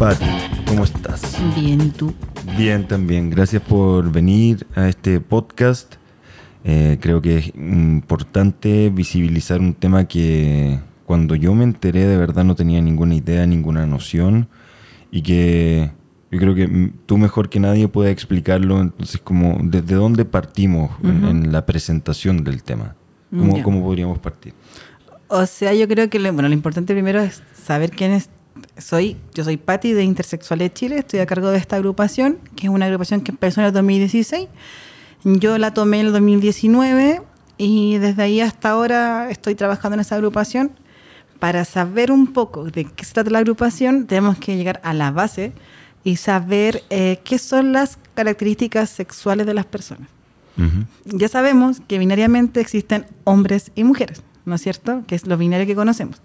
Pati, ¿cómo estás? Bien, ¿y tú? Bien también. Gracias por venir a este podcast. Eh, creo que es importante visibilizar un tema que cuando yo me enteré de verdad no tenía ninguna idea, ninguna noción y que yo creo que tú mejor que nadie puedes explicarlo. Entonces, como desde dónde partimos en, en la presentación del tema. ¿Cómo, podríamos partir? O sea, yo creo que lo, bueno, lo importante primero es saber quién es. Soy, yo soy Patti de Intersexuales Chile, estoy a cargo de esta agrupación, que es una agrupación que empezó en el 2016. Yo la tomé en el 2019 y desde ahí hasta ahora estoy trabajando en esa agrupación. Para saber un poco de qué se trata la agrupación, tenemos que llegar a la base y saber eh, qué son las características sexuales de las personas. Ya sabemos que binariamente existen hombres y mujeres, ¿no es cierto? Que es lo binario que conocemos.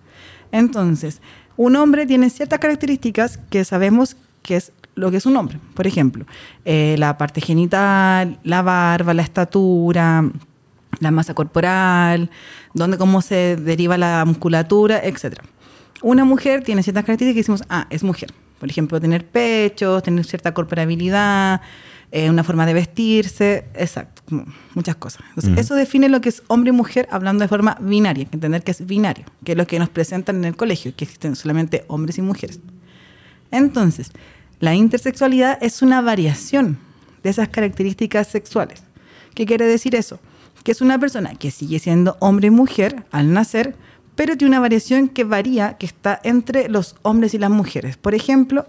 Entonces, un hombre tiene ciertas características que sabemos que es lo que es un hombre. Por ejemplo, eh, la parte genital, la barba, la estatura, la masa corporal, donde cómo se deriva la musculatura, etc. Una mujer tiene ciertas características que decimos, ah, es mujer. Por ejemplo, tener pechos, tener cierta corporabilidad, eh, una forma de vestirse, exacto, muchas cosas. Entonces, eso define lo que es hombre y mujer hablando de forma binaria, que entender que es binario, que es lo que nos presentan en el colegio, que existen solamente hombres y mujeres. Entonces, la intersexualidad es una variación de esas características sexuales. ¿Qué quiere decir eso? Que es una persona que sigue siendo hombre y mujer al nacer, pero tiene una variación que varía, que está entre los hombres y las mujeres. Por ejemplo,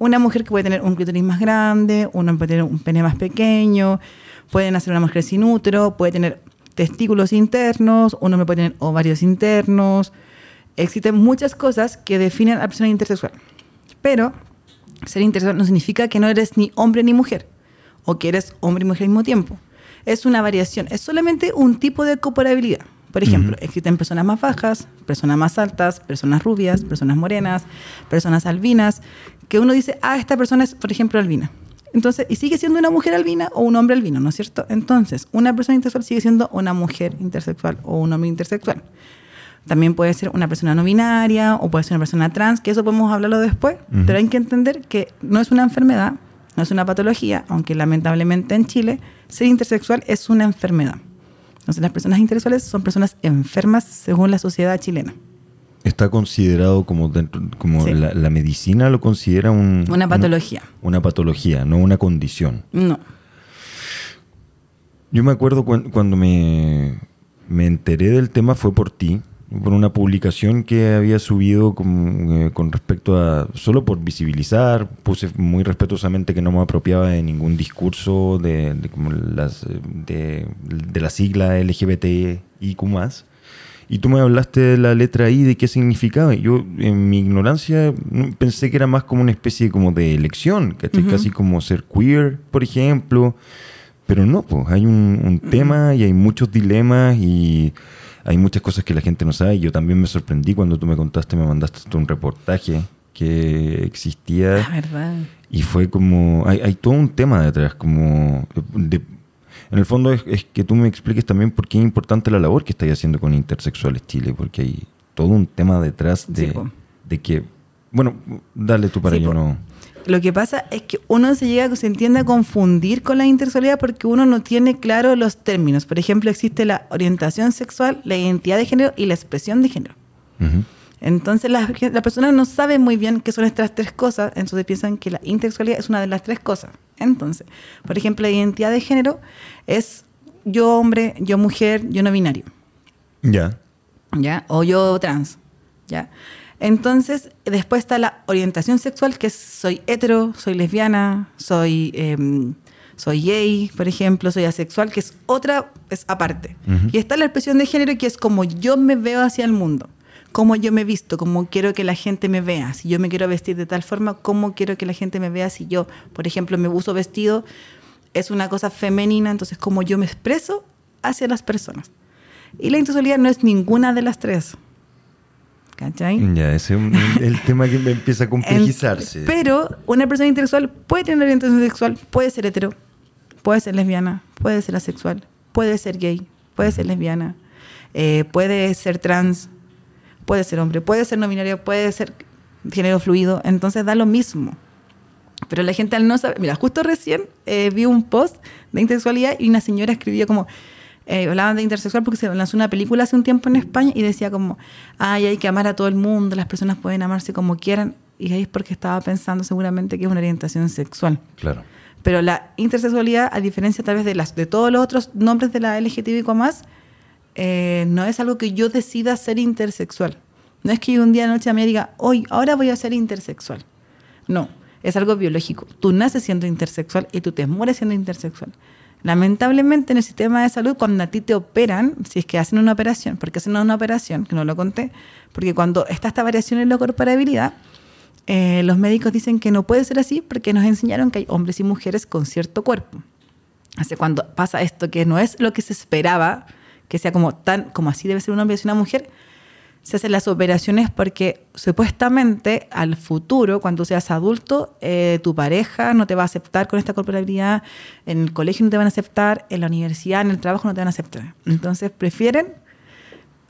una mujer que puede tener un clítoris más grande, uno puede tener un pene más pequeño, puede nacer una mujer sin útero, puede tener testículos internos, un hombre puede tener ovarios internos. Existen muchas cosas que definen a la persona intersexual. Pero ser intersexual no significa que no eres ni hombre ni mujer, o que eres hombre y mujer al mismo tiempo. Es una variación, es solamente un tipo de corporabilidad. Por ejemplo, existen personas más bajas, personas más altas, personas rubias, personas morenas, personas albinas, que uno dice, ah, esta persona es, por ejemplo, albina. Entonces, y sigue siendo una mujer albina o un hombre albino, ¿no es cierto? Entonces, una persona intersexual sigue siendo una mujer intersexual o un hombre intersexual. También puede ser una persona no binaria o puede ser una persona trans, que eso podemos hablarlo después, Ujú. pero hay que entender que no es una enfermedad, no es una patología, aunque lamentablemente en Chile ser intersexual es una enfermedad. Entonces las personas intersexuales son personas enfermas según la sociedad chilena. Está considerado como dentro, como Sí. la, la medicina lo considera un, Una patología. Una, patología, no una condición. No. Yo me acuerdo cuan- cuando me, me enteré del tema fue por ti, por una publicación que había subido con, eh, con respecto a, solo por visibilizar, puse muy respetuosamente que no me apropiaba de ningún discurso de, de como las, eh, de, de la sigla LGBTIQ+. Y tú me hablaste de la letra I, de qué significaba. Yo, en mi ignorancia, no- pensé que era más como una especie como de elección, ¿cachai? Ujú. Casi como ser queer, por ejemplo. Pero no, pues hay un, un tema y hay muchos dilemas y hay muchas cosas que la gente no sabe. Yo también me sorprendí cuando tú me contaste, me mandaste un reportaje que existía Ah, verdad. y fue como, hay, hay todo un tema detrás, como, de- en el fondo es, es que tú me expliques también por qué es importante la labor que estáis haciendo con Intersexuales Chile, porque hay todo un tema detrás de, Sí, de que, bueno, dale tú para Sí, po. no... Lo que pasa es que uno se llega, se entiende a confundir con la intersexualidad porque uno no tiene claro los términos. Por ejemplo, existe la orientación sexual, la identidad de género y la expresión de género. Ujú. Entonces la, la persona no sabe muy bien qué son estas tres cosas, entonces piensan que la intersexualidad es una de las tres cosas. Entonces, por ejemplo, la identidad de género es yo hombre, yo mujer, yo no binario, Ya. ¿ya? O yo trans, ¿ya? Entonces, después está la orientación sexual, que es soy hetero, soy lesbiana, soy, em, soy gay, por ejemplo, soy asexual, que es otra, es aparte. Y está la expresión de género, que es como yo me veo hacia el mundo, cómo yo me visto, cómo quiero que la gente me vea. Si yo me quiero vestir de tal forma, cómo quiero que la gente me vea. Si yo, por ejemplo, me uso vestido, es una cosa femenina, entonces cómo yo me expreso hacia las personas. Y la intersexualidad no es ninguna de las tres. ¿Cachai? Ya, ese es un- el tema que me empieza a complejizarse. pero una persona intersexual puede tener orientación sexual, puede ser hetero, puede ser lesbiana, puede ser asexual, puede ser gay, puede ser lesbiana, eh, puede ser trans, puede ser hombre, puede ser no binario, puede ser género fluido, entonces da lo mismo. Pero la gente al no saber, mira, justo recién eh, vi un post de intersexualidad y una señora escribía como, eh, hablaban de intersexual porque se lanzó una película hace un tiempo en España y decía como, ay, hay que amar a todo el mundo, las personas pueden amarse como quieran. Y ahí es porque estaba pensando seguramente que es una orientación sexual. Claro. Pero la intersexualidad, a diferencia tal vez de, las, de todos los otros nombres de la LGTBIQ+, eh, no es algo que yo decida ser intersexual. No es que yo un día de noche a mí diga, hoy, ahora voy a ser intersexual. No, es algo biológico. Tú naces siendo intersexual y tú te mueres siendo intersexual. Lamentablemente en el sistema de salud, cuando a ti te operan, si es que hacen una operación, porque hacen una operación, que no lo conté, porque cuando está esta variación en la corporabilidad, eh, los médicos dicen que no puede ser así porque nos enseñaron que hay hombres y mujeres con cierto cuerpo. Así cuando pasa esto, que no es lo que se esperaba, que sea como tan, como así debe ser un hombre y una mujer, se hacen las operaciones porque supuestamente al futuro, cuando seas adulto, eh, tu pareja no te va a aceptar con esta corporalidad, en el colegio no te van a aceptar, en la universidad, en el trabajo no te van a aceptar. Entonces prefieren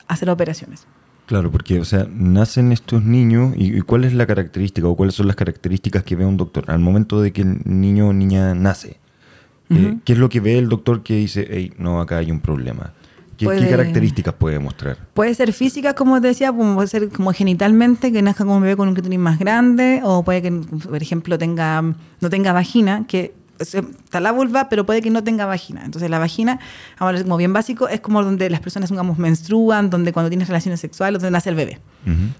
hacer operaciones. Claro, porque, o sea, nacen estos niños y, cuál es la característica o cuáles son las características que ve un doctor al momento de que el niño o niña nace. Eh, ¿Qué es lo que ve el doctor que dice, hey, no, acá hay un problema? ¿Qué, características puede mostrar? Puede ser física, como te decía, puede ser como genitalmente, que nazca como un bebé con un clítoris más grande, o puede que, por ejemplo, tenga no tenga vagina, que está la vulva, pero puede que no tenga vagina. Entonces la vagina, ahora como bien básico, es como donde las personas, digamos, menstruan, donde cuando tienes relaciones sexuales, donde nace el bebé.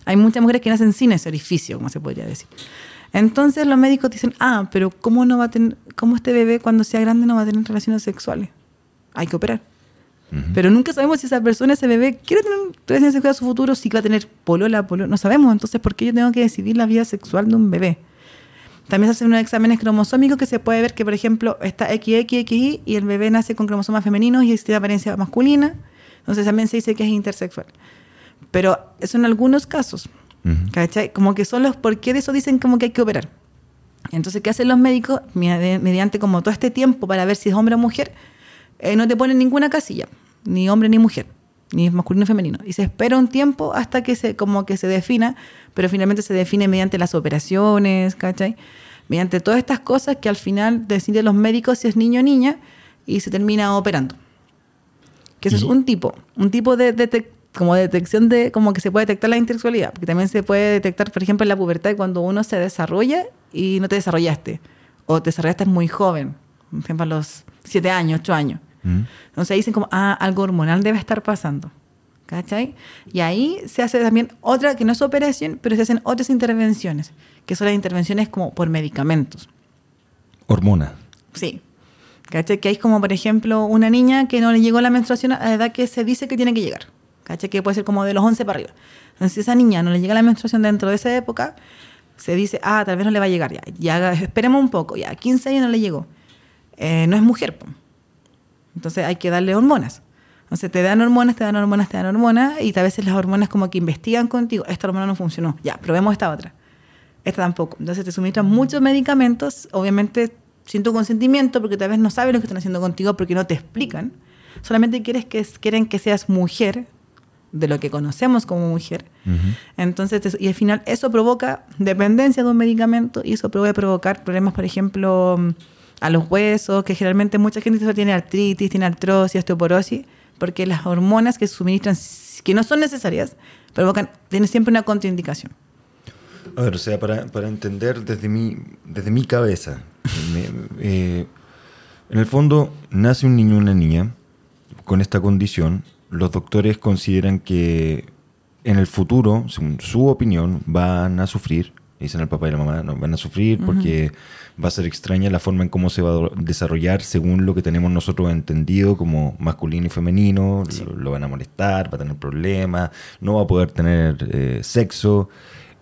Hay muchas mujeres que nacen sin ese orificio, como se podría decir. Entonces los médicos dicen, ah, pero ¿cómo no va a tener, cómo este bebé cuando sea grande no va a tener relaciones sexuales? Hay que operar. Pero nunca sabemos si esa persona, ese bebé, quiere tener relaciones sexuales a su futuro, si va a tener polola, polola. No sabemos. Entonces, ¿por qué yo tengo que decidir la vida sexual de un bebé? También se hacen unos exámenes cromosómicos que se puede ver que, por ejemplo, está XXXY y el bebé nace con cromosomas femeninos y tiene apariencia masculina. Entonces también se dice que es intersexual. Pero eso en algunos casos. ¿Cachai? Como que son los por qué de eso dicen como que hay que operar. Entonces, ¿qué hacen los médicos? Mediante como todo este tiempo para ver si es hombre o mujer, eh, no te ponen ninguna casilla, ni hombre ni mujer, ni masculino ni femenino. Y se espera un tiempo hasta que se, como que se defina, pero finalmente se define mediante las operaciones, ¿cachai? Mediante todas estas cosas que al final deciden los médicos si es niño o niña y se termina operando. Que eso es un tipo, un tipo de, como detección de, como que se puede detectar la intersexualidad, porque también se puede detectar, por ejemplo, en la pubertad cuando uno se desarrolla y no te desarrollaste, o te desarrollaste muy joven, por ejemplo, a los 7 años, 8 años. Entonces dicen como, ah, algo hormonal debe estar pasando. ¿Cachai? Y ahí se hace también otra, que no es operación, pero se hacen otras intervenciones, que son las intervenciones como por medicamentos. Hormona. Sí. ¿Cachai? Que hay como, por ejemplo, una niña que no le llegó la menstruación a la edad que se dice que tiene que llegar. ¿Cachai? Que puede ser como de los 11 para arriba. Entonces, si esa niña no le llega la menstruación dentro de esa época, se dice, ah, tal vez no le va a llegar ya. Ya esperemos un poco, ya, 15 años no le llegó. Eh, no es mujer, pues. Entonces hay que darle hormonas. Entonces te dan hormonas, te dan hormonas, te dan hormonas y a veces las hormonas como que investigan contigo, esta hormona no funcionó, ya, probemos esta otra. Esta tampoco. Entonces te suministran muchos medicamentos, obviamente sin tu consentimiento, porque tal vez no sabes lo que están haciendo contigo porque no te explican. Solamente quieres que, quieren que seas mujer, de lo que conocemos como mujer. Entonces, y al final eso provoca dependencia de un medicamento y eso puede provocar problemas, por ejemplo, a los huesos, que generalmente mucha gente tiene artritis, tiene artrosis, osteoporosis, porque las hormonas que suministran, que no son necesarias, provocan, tienen siempre una contraindicación. A ver, o sea, para, entender desde mi, desde mi cabeza, eh, en el fondo nace un niño o una niña con esta condición, los doctores consideran que en el futuro, según su opinión, van a sufrir dicen al papá y la mamá, no, van a sufrir porque va a ser extraña la forma en cómo se va a desarrollar según lo que tenemos nosotros entendido como masculino y femenino, lo, van a molestar, va a tener problemas, no va a poder tener eh, sexo.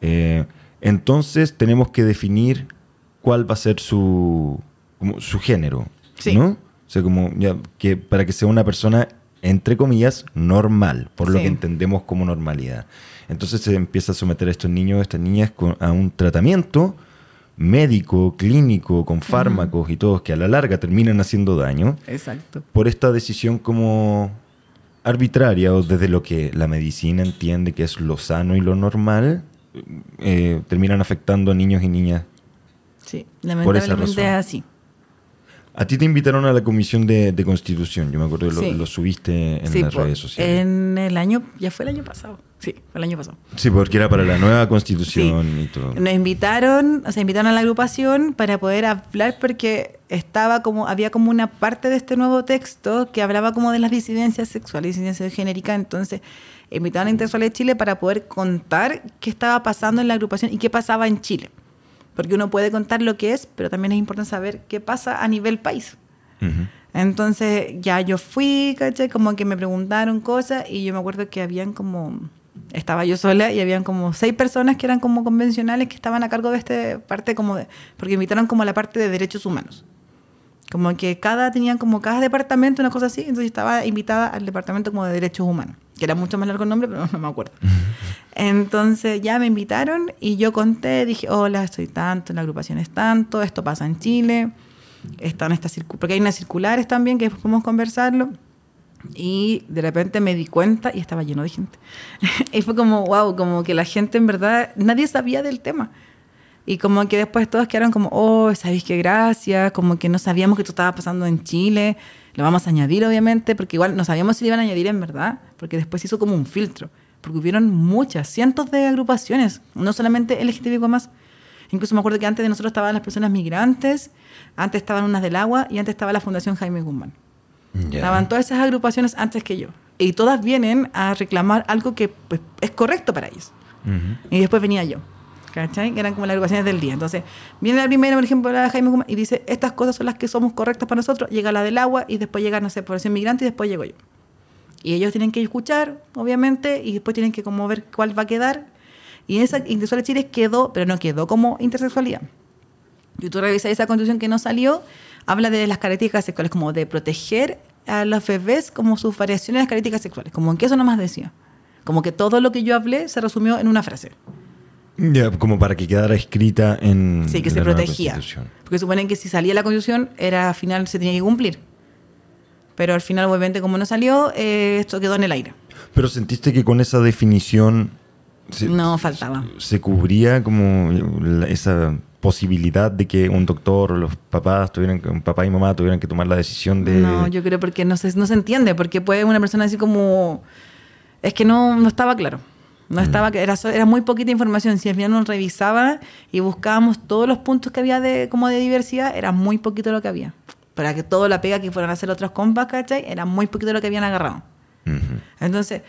Eh, entonces tenemos que definir cuál va a ser su, su género, ¿no? O sea, como ya, que para que sea una persona, entre comillas, normal, por lo que entendemos como normalidad. Entonces se empieza a someter a estos niños, a estas niñas a un tratamiento médico, clínico, con fármacos y todos que a la larga terminan haciendo daño. Exacto. Por esta decisión como arbitraria o desde lo que la medicina entiende que es lo sano y lo normal eh, terminan afectando a niños y niñas. Sí, Por lamentablemente es así. A ti te invitaron a la comisión de, de constitución, yo me acuerdo que lo, Sí. lo subiste en Sí, las po, redes sociales. En el año, ya fue el año pasado. Sí, fue el año pasado. Sí, porque era para la nueva constitución y todo. Nos invitaron, o sea, invitaron a la agrupación para poder hablar porque estaba como, había como una parte de este nuevo texto que hablaba como de las disidencias sexuales, disidencias genéricas, entonces invitaron a Intersexuales de Chile para poder contar qué estaba pasando en la agrupación y qué pasaba en Chile. Porque uno puede contar lo que es, pero también es importante saber qué pasa a nivel país. Ujú. Entonces ya yo fui, ¿cachai? Como que me preguntaron cosas y yo me acuerdo que habían como, estaba yo sola y habían como seis personas que eran como convencionales que estaban a cargo de esta parte como de, porque invitaron como a la parte de derechos humanos. Como que cada, tenían como cada departamento, una cosa así, entonces yo estaba invitada al departamento como de derechos humanos, que era mucho más largo el nombre, pero no me acuerdo. Entonces ya me invitaron y yo conté, dije, hola, estoy tanto, la agrupación es tanto, esto pasa en Chile, están estas porque hay unas circulares también que después podemos conversarlo. Y de repente me di cuenta y estaba lleno de gente. y fue como, wow, como que la gente en verdad, nadie sabía del tema. Y como que después todos quedaron como, oh, ¿sabéis qué gracias? Como que no sabíamos que esto estaba pasando en Chile. Lo vamos a añadir, obviamente, porque igual no sabíamos si lo iban a añadir en verdad, porque después hizo como un filtro. Porque hubieron muchas, cientos de agrupaciones, no solamente LGTBIQ más. Incluso me acuerdo que antes de nosotros estaban las personas migrantes, antes estaban unas del agua y antes estaba la Fundación Jaime Guzmán. Ya. Estaban todas esas agrupaciones antes que yo. Y todas vienen a reclamar algo que pues, es correcto para ellos. Ujú. Y después venía yo. ¿Cachai? Que eran como las agrupaciones del día. Entonces, viene la primera, por ejemplo, la de Jaime Guzmán, y dice, estas cosas son las que somos correctas para nosotros. Llega la del agua y después llega, no sé, población migrante y después llego yo. Y ellos tienen que escuchar, obviamente, y después tienen que como ver cuál va a quedar. Y esa Intersexual Chile quedó, pero no quedó como intersexualidad. Y tú revisas esa constitución que no salió, habla de las características sexuales, como de proteger a los bebés como sus variaciones de las características sexuales. Como en que eso nomás decía. Como que todo lo que yo hablé se resumió en una frase. Ya, como para que quedara escrita en Sí, que se protegía. Porque suponen que si salía la constitución, era al final se tenía que cumplir. Pero al final, obviamente, como no salió, eh, esto quedó en el aire. Pero sentiste que con esa definición se, No faltaba. se cubría como la- esa posibilidad de que un doctor o los papás tuvieran un papá y mamá tuvieran que tomar la decisión de No, yo creo porque no se, no se entiende, porque puede una persona decir como... Es que no, no estaba claro. No estaba, era, era muy poquita información. Si al final nos revisaba y buscábamos todos los puntos que había de, como de diversidad, era muy poquito lo que había. Para que todo la pega que fueran a hacer otros compas, ¿cachai? Era muy poquito lo que habían agarrado. Ujú. Entonces,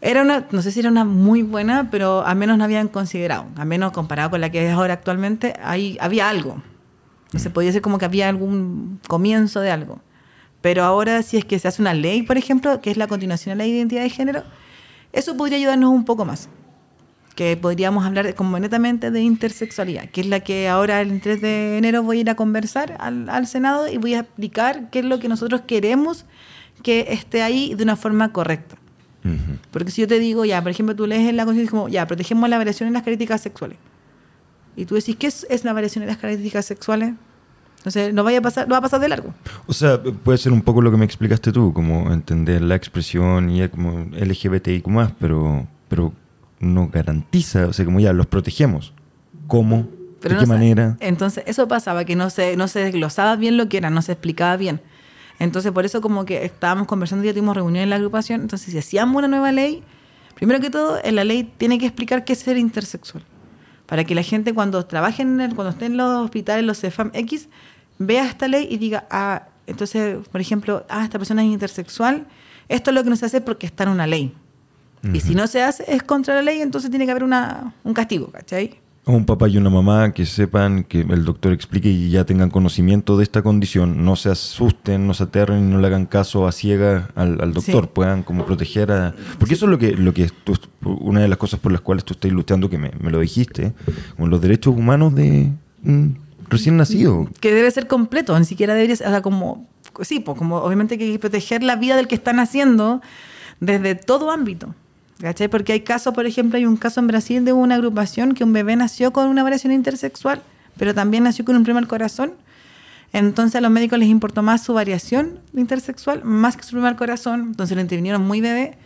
era una, no sé si era una muy buena, pero al menos no habían considerado, al menos comparado con la que es ahora actualmente, ahí había algo. Se podía decir como que había algún comienzo de algo. Pero ahora, si es que se hace una ley, por ejemplo, que es la continuación de la identidad de género, eso podría ayudarnos un poco más. Que podríamos hablar como netamente de intersexualidad, que es la que ahora el 3 de enero voy a ir a conversar al, al Senado y voy a explicar qué es lo que nosotros queremos que esté ahí de una forma correcta. Porque si yo te digo, ya, por ejemplo, tú lees en la Constitución como, ya, protegemos la variación en las características sexuales. Y tú decís, ¿qué es, es la variación en las características sexuales? Entonces, no vaya a pasar, no va a pasar de largo. O sea, puede ser un poco lo que me explicaste tú, como entender la expresión y como LGBTIQ+, pero, pero no garantiza, o sea, como ya los protegemos. ¿Cómo? Pero ¿De no qué manera? Entonces, eso pasaba, que no se, no se desglosaba bien lo que era, no se explicaba bien. Entonces, por eso como que estábamos conversando, ya tuvimos reunión en la agrupación, entonces si hacíamos una nueva ley, primero que todo, en la ley tiene que explicar qué es ser intersexual. Para que la gente cuando trabaje, en el- cuando esté en los hospitales, los CEFAM X, vea esta ley y diga, ah, entonces, por ejemplo, ah, esta persona es intersexual, esto es lo que no se hace porque está en una ley. Y si no se hace, es contra la ley, entonces tiene que haber una, un castigo, ¿cachai? Un papá y una mamá que sepan, que el doctor explique y ya tengan conocimiento de esta condición, no se asusten, no se aterren no le hagan caso a ciega al, al doctor, Sí. puedan como proteger a... Porque eso es lo que, lo que tú, una de las cosas por las cuales tú estás ilustrando, que me, me lo dijiste, con los derechos humanos de un recién nacido. que debe ser completo, ni siquiera debería ser, o sea, como, sí, pues como obviamente hay que proteger la vida del que están haciendo desde todo ámbito. ¿Cachai? Porque hay casos, por ejemplo, hay un caso en Brasil de una agrupación que un bebé nació con una variación intersexual, pero también nació con un problema al corazón. Entonces a los médicos les importó más su variación intersexual, más que su problema al corazón. Entonces lo intervinieron muy bebé,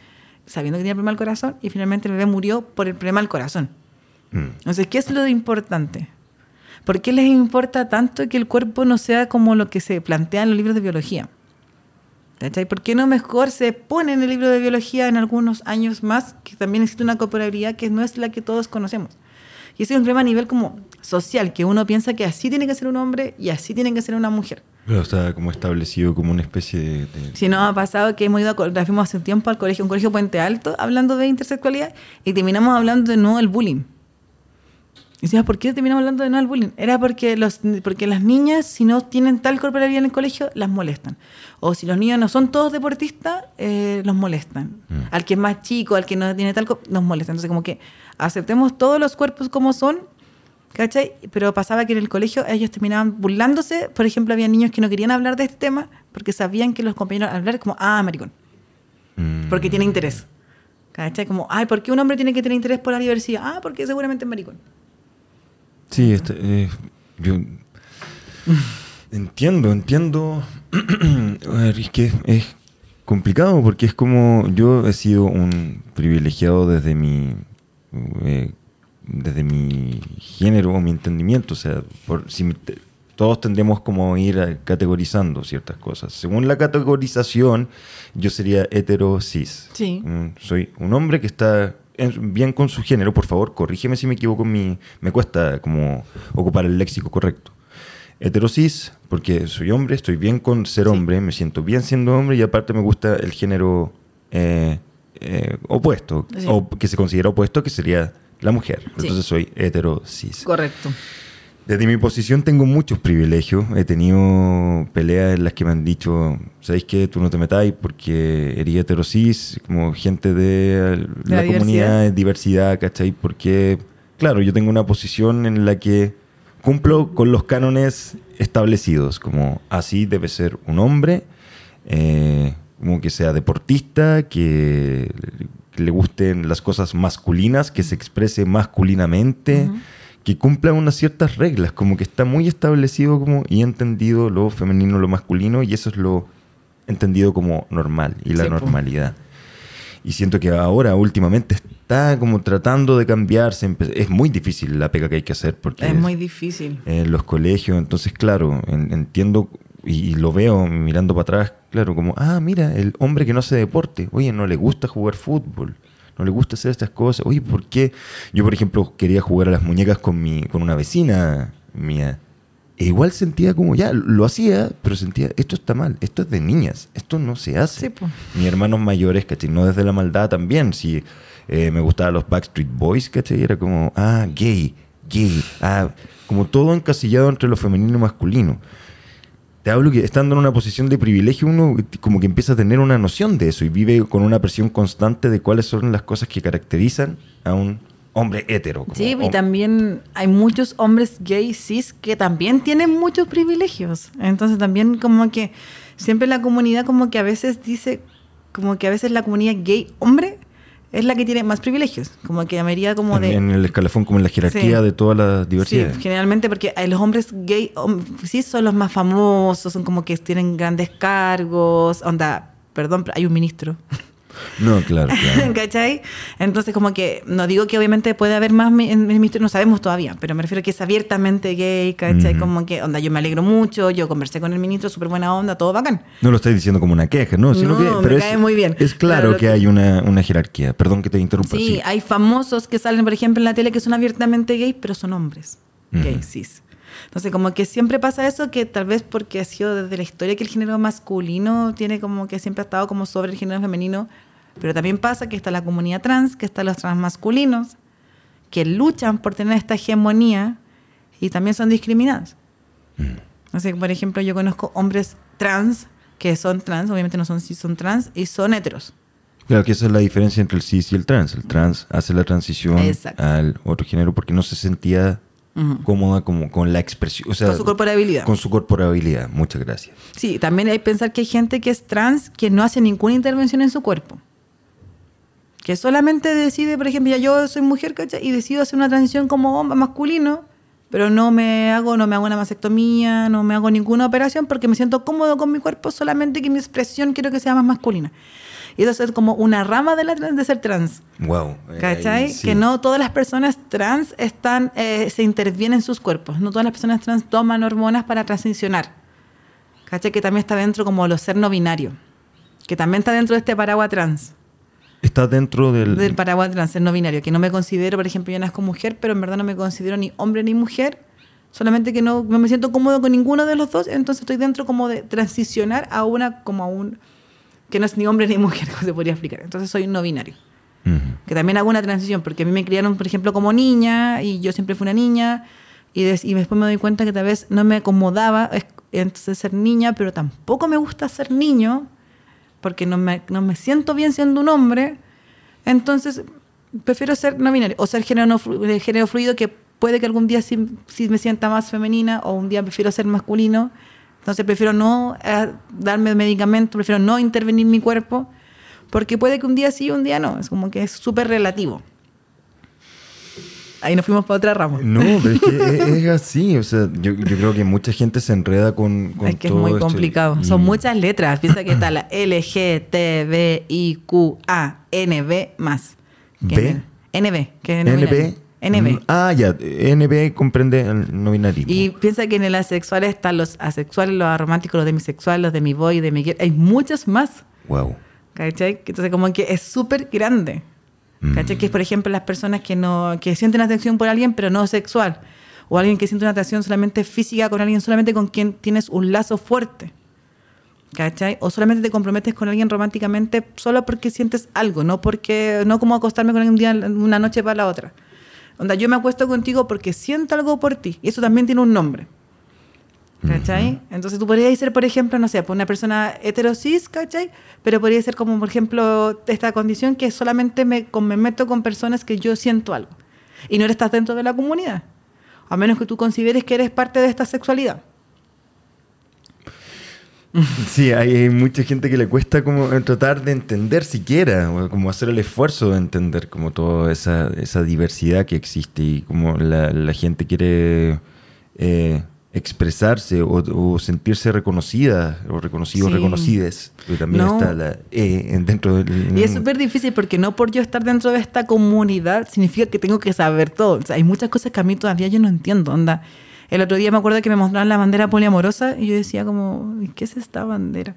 sabiendo que tenía problema al corazón, y finalmente el bebé murió por el problema al corazón. Mm. Entonces, ¿qué es lo importante? ¿Por qué les importa tanto que el cuerpo no sea como lo que se plantea en los libros de biología? ¿Cachai? ¿Por qué no mejor se pone en el libro de biología en algunos años más que también existe una corporalidad que no es la que todos conocemos? Y ese es un problema a nivel como social, que uno piensa que así tiene que ser un hombre y así tiene que ser una mujer. Pero está como establecido como una especie de... de- Si no ha pasado que hemos ido, a, fuimos hace un tiempo al colegio, un colegio Puente Alto, hablando de intersexualidad, y terminamos hablando de nuevo del bullying. Y decías, ¿por qué terminamos hablando de nuevo del bullying? Era porque, los, porque las niñas, si no tienen tal corporalidad en el colegio, las molestan. O si los niños no son todos deportistas, eh, los molestan. Mm. Al que es más chico, al que no tiene tal, nos molestan. Entonces, como que aceptemos todos los cuerpos como son, ¿cachai? Pero pasaba que en el colegio ellos terminaban burlándose. Por ejemplo, había niños que no querían hablar de este tema porque sabían que los compañeros al hablar como, ah, maricón, Mm. porque tiene interés. ¿Cachai? Como, ay, ¿por qué un hombre tiene que tener interés por la diversidad? Ah, porque seguramente es maricón. Sí, este, eh, yo entiendo, entiendo. A ver, es que es complicado porque es como yo he sido un privilegiado desde mi eh, desde mi género o mi entendimiento, o sea, por, si me- te- todos tendremos como ir categorizando ciertas cosas. Según la categorización, yo sería hetero cis. Sí. Mm, Soy un hombre que está bien con su género, por favor, corrígeme si me equivoco mi... Me cuesta como ocupar el léxico correcto. Heterosis, porque soy hombre, estoy bien con ser Sí. hombre, me siento bien siendo hombre y aparte me gusta el género eh, eh, opuesto, Sí. o que se considera opuesto, que sería la mujer. Sí. Entonces soy heterosis. Correcto. Desde mi posición tengo muchos privilegios. He tenido peleas en las que me han dicho, ¿sabéis qué? Tú no te metáis porque eres heterosis, como gente de la, la comunidad, diversidad, ¿cachai? Porque, claro, yo tengo una posición en la que cumplo con los cánones establecidos, como así debe ser un hombre, eh, como que sea deportista, que, que le gusten las cosas masculinas, que se exprese masculinamente, Ujú. Que cumpla unas ciertas reglas, como que está muy establecido como y entendido lo femenino, lo masculino, y eso es lo entendido como normal y la Sí, normalidad. Y siento que ahora, últimamente, está como tratando de cambiarse. Es muy difícil la pega que hay que hacer porque Es muy difícil. en los colegios. Entonces, claro, en- entiendo y, y lo veo mirando para atrás, claro, como, ah, mira, el hombre que no hace deporte, oye, no le gusta jugar fútbol, no le gusta hacer estas cosas. Oye, ¿por qué? Yo, por ejemplo, quería jugar a las muñecas con, mi, con una vecina mía. E igual sentía como, ya, lo hacía, pero sentía, esto está mal, esto es de niñas, esto no se hace. Sí. Mis hermanos mayores, ¿cachai? No desde la maldad también. Si eh, me gustaban los Backstreet Boys, ¿cachai? Era como, ah, gay, gay. Ah, como todo encasillado entre lo femenino y masculino. Te hablo que estando en una posición de privilegio, uno como que empieza a tener una noción de eso y vive con una presión constante de cuáles son las cosas que caracterizan a un hombre hetero. Sí, y también hay muchos hombres gay cis que también tienen muchos privilegios. Entonces también como que siempre la comunidad como que a veces dice, como que a veces la comunidad gay hombre es la que tiene más privilegios. Como que la mayoría como en, de... en el escalafón, como en la jerarquía Sí. de toda la Sí, diversidad. generalmente porque eh, los hombres gay hom- sí son los más famosos, son como que tienen grandes cargos, onda, perdón, pero hay un ministro. No, claro, claro. ¿Cachai? Entonces, como que, no digo que obviamente puede haber más no sabemos todavía, pero me refiero a que es abiertamente gay, ¿cachai? Como que, onda, yo me alegro mucho, yo conversé con el ministro, súper buena onda, todo bacán. No lo estoy diciendo como una queja, ¿no? Sino No, que, me pero es, cae muy bien. Es claro que que- hay una, una jerarquía. Perdón que te interrumpa. Sí, hay famosos que salen, por ejemplo, en la tele que son abiertamente gay, pero son hombres. Gay, Ujú. cis. Entonces, como que siempre pasa eso, que tal vez porque ha sido desde la historia que el género masculino tiene como que siempre ha estado como sobre el género femenino, pero también pasa que está la comunidad trans, que están los trans masculinos, que luchan por tener esta hegemonía y también son discriminados. Así que, por ejemplo, yo conozco hombres trans que son trans, obviamente no son cis, son trans, y son heteros. Claro que esa es la diferencia entre el cis y el trans. El trans hace la transición Exacto. al otro género porque no se sentía Cómoda como con la expresión. O sea, Con su corporabilidad. Con su corporabilidad. Muchas gracias. Sí, también hay que pensar que hay gente que es trans que no hace ninguna intervención en su cuerpo. Que solamente decide, por ejemplo, ya yo soy mujer, ¿cachai? Y decido hacer una transición como hombre masculino pero no me hago, no me hago una mastectomía, no me hago ninguna operación porque me siento cómodo con mi cuerpo, solamente que mi expresión quiero que sea más masculina. Y eso es como una rama de, la, de ser trans. Wow. ¿Cachai? Sí. Que no todas las personas trans están, eh, se intervienen en sus cuerpos. No todas las personas trans toman hormonas para transicionar. ¿Cachai? Que también está dentro como lo ser no binario. Que también está dentro de este paraguas trans. Está dentro del... Del paraguas trans, ser no binario. Que no me considero, por ejemplo, yo nazco mujer, pero en verdad no me considero ni hombre ni mujer. Solamente que no, no me siento cómodo con ninguno de los dos. Entonces estoy dentro como de transicionar a una, como a un que no es ni hombre ni mujer, como se podría explicar. Entonces soy no binario. Uh -huh. Que también hago una transición, porque a mí me criaron, por ejemplo, como niña, y yo siempre fui una niña, y, y después me doy cuenta que tal vez no me acomodaba entonces ser niña, pero tampoco me gusta ser niño, porque no me, no me siento bien siendo un hombre. Entonces prefiero ser no binario, o ser género, no, género fluido, que puede que algún día sí, sí me sienta más femenina, o un día prefiero ser masculino. Entonces prefiero no eh, darme medicamentos, prefiero no intervenir en mi cuerpo, porque puede que un día sí y un día no. Es como que es súper relativo. Ahí nos fuimos para otra rama. No, pero es que es, así. O sea, yo, yo, creo que mucha gente se enreda con, con Es que todo es muy esto. complicado. Son muchas letras. Piensa que está la L, G, T, V, I, Q, A, N, B más. ¿B? N- NB. Que es NB. NB. Mm, Ah, ya. NB comprende el no binarismo. Y piensa que en el asexual están los asexuales, los arománticos, los demisexuales, los de mi boy, de mi girl. Hay muchos más. Wow. ¿Cachai? Entonces como que es súper grande. ¿Cachai? Que es, por ejemplo, las personas que no que sienten atracción por alguien, pero no sexual. O alguien que siente una atracción solamente física con alguien, solamente con quien tienes un lazo fuerte. ¿Cachai? O solamente te comprometes con alguien románticamente solo porque sientes algo, no porque no como acostarme con alguien un día, una noche para la otra. Onda, yo me acuesto contigo porque siento algo por ti. Y eso también tiene un nombre. ¿Cachai? Entonces tú podrías ser, por ejemplo, no sé, pues una persona heterosis, ¿cachai? Pero podría ser como, por ejemplo, esta condición que solamente me, me meto con personas que yo siento algo. Y no estás dentro de la comunidad. A menos que tú consideres que eres parte de esta sexualidad. Sí, hay, hay mucha gente que le cuesta como eh, tratar de entender siquiera, o como hacer el esfuerzo de entender como toda esa, esa diversidad que existe y como la, la gente quiere eh, expresarse o, o sentirse reconocida o reconocidos, Sí. Pero también No. está la E en- dentro del... Y es súper difícil porque no por yo estar dentro de esta comunidad significa que tengo que saber todo. O sea, hay muchas cosas que a mí todavía yo no entiendo. Onda. El otro día me acuerdo que me mostraron la bandera poliamorosa y yo decía como, ¿y ¿qué es esta bandera?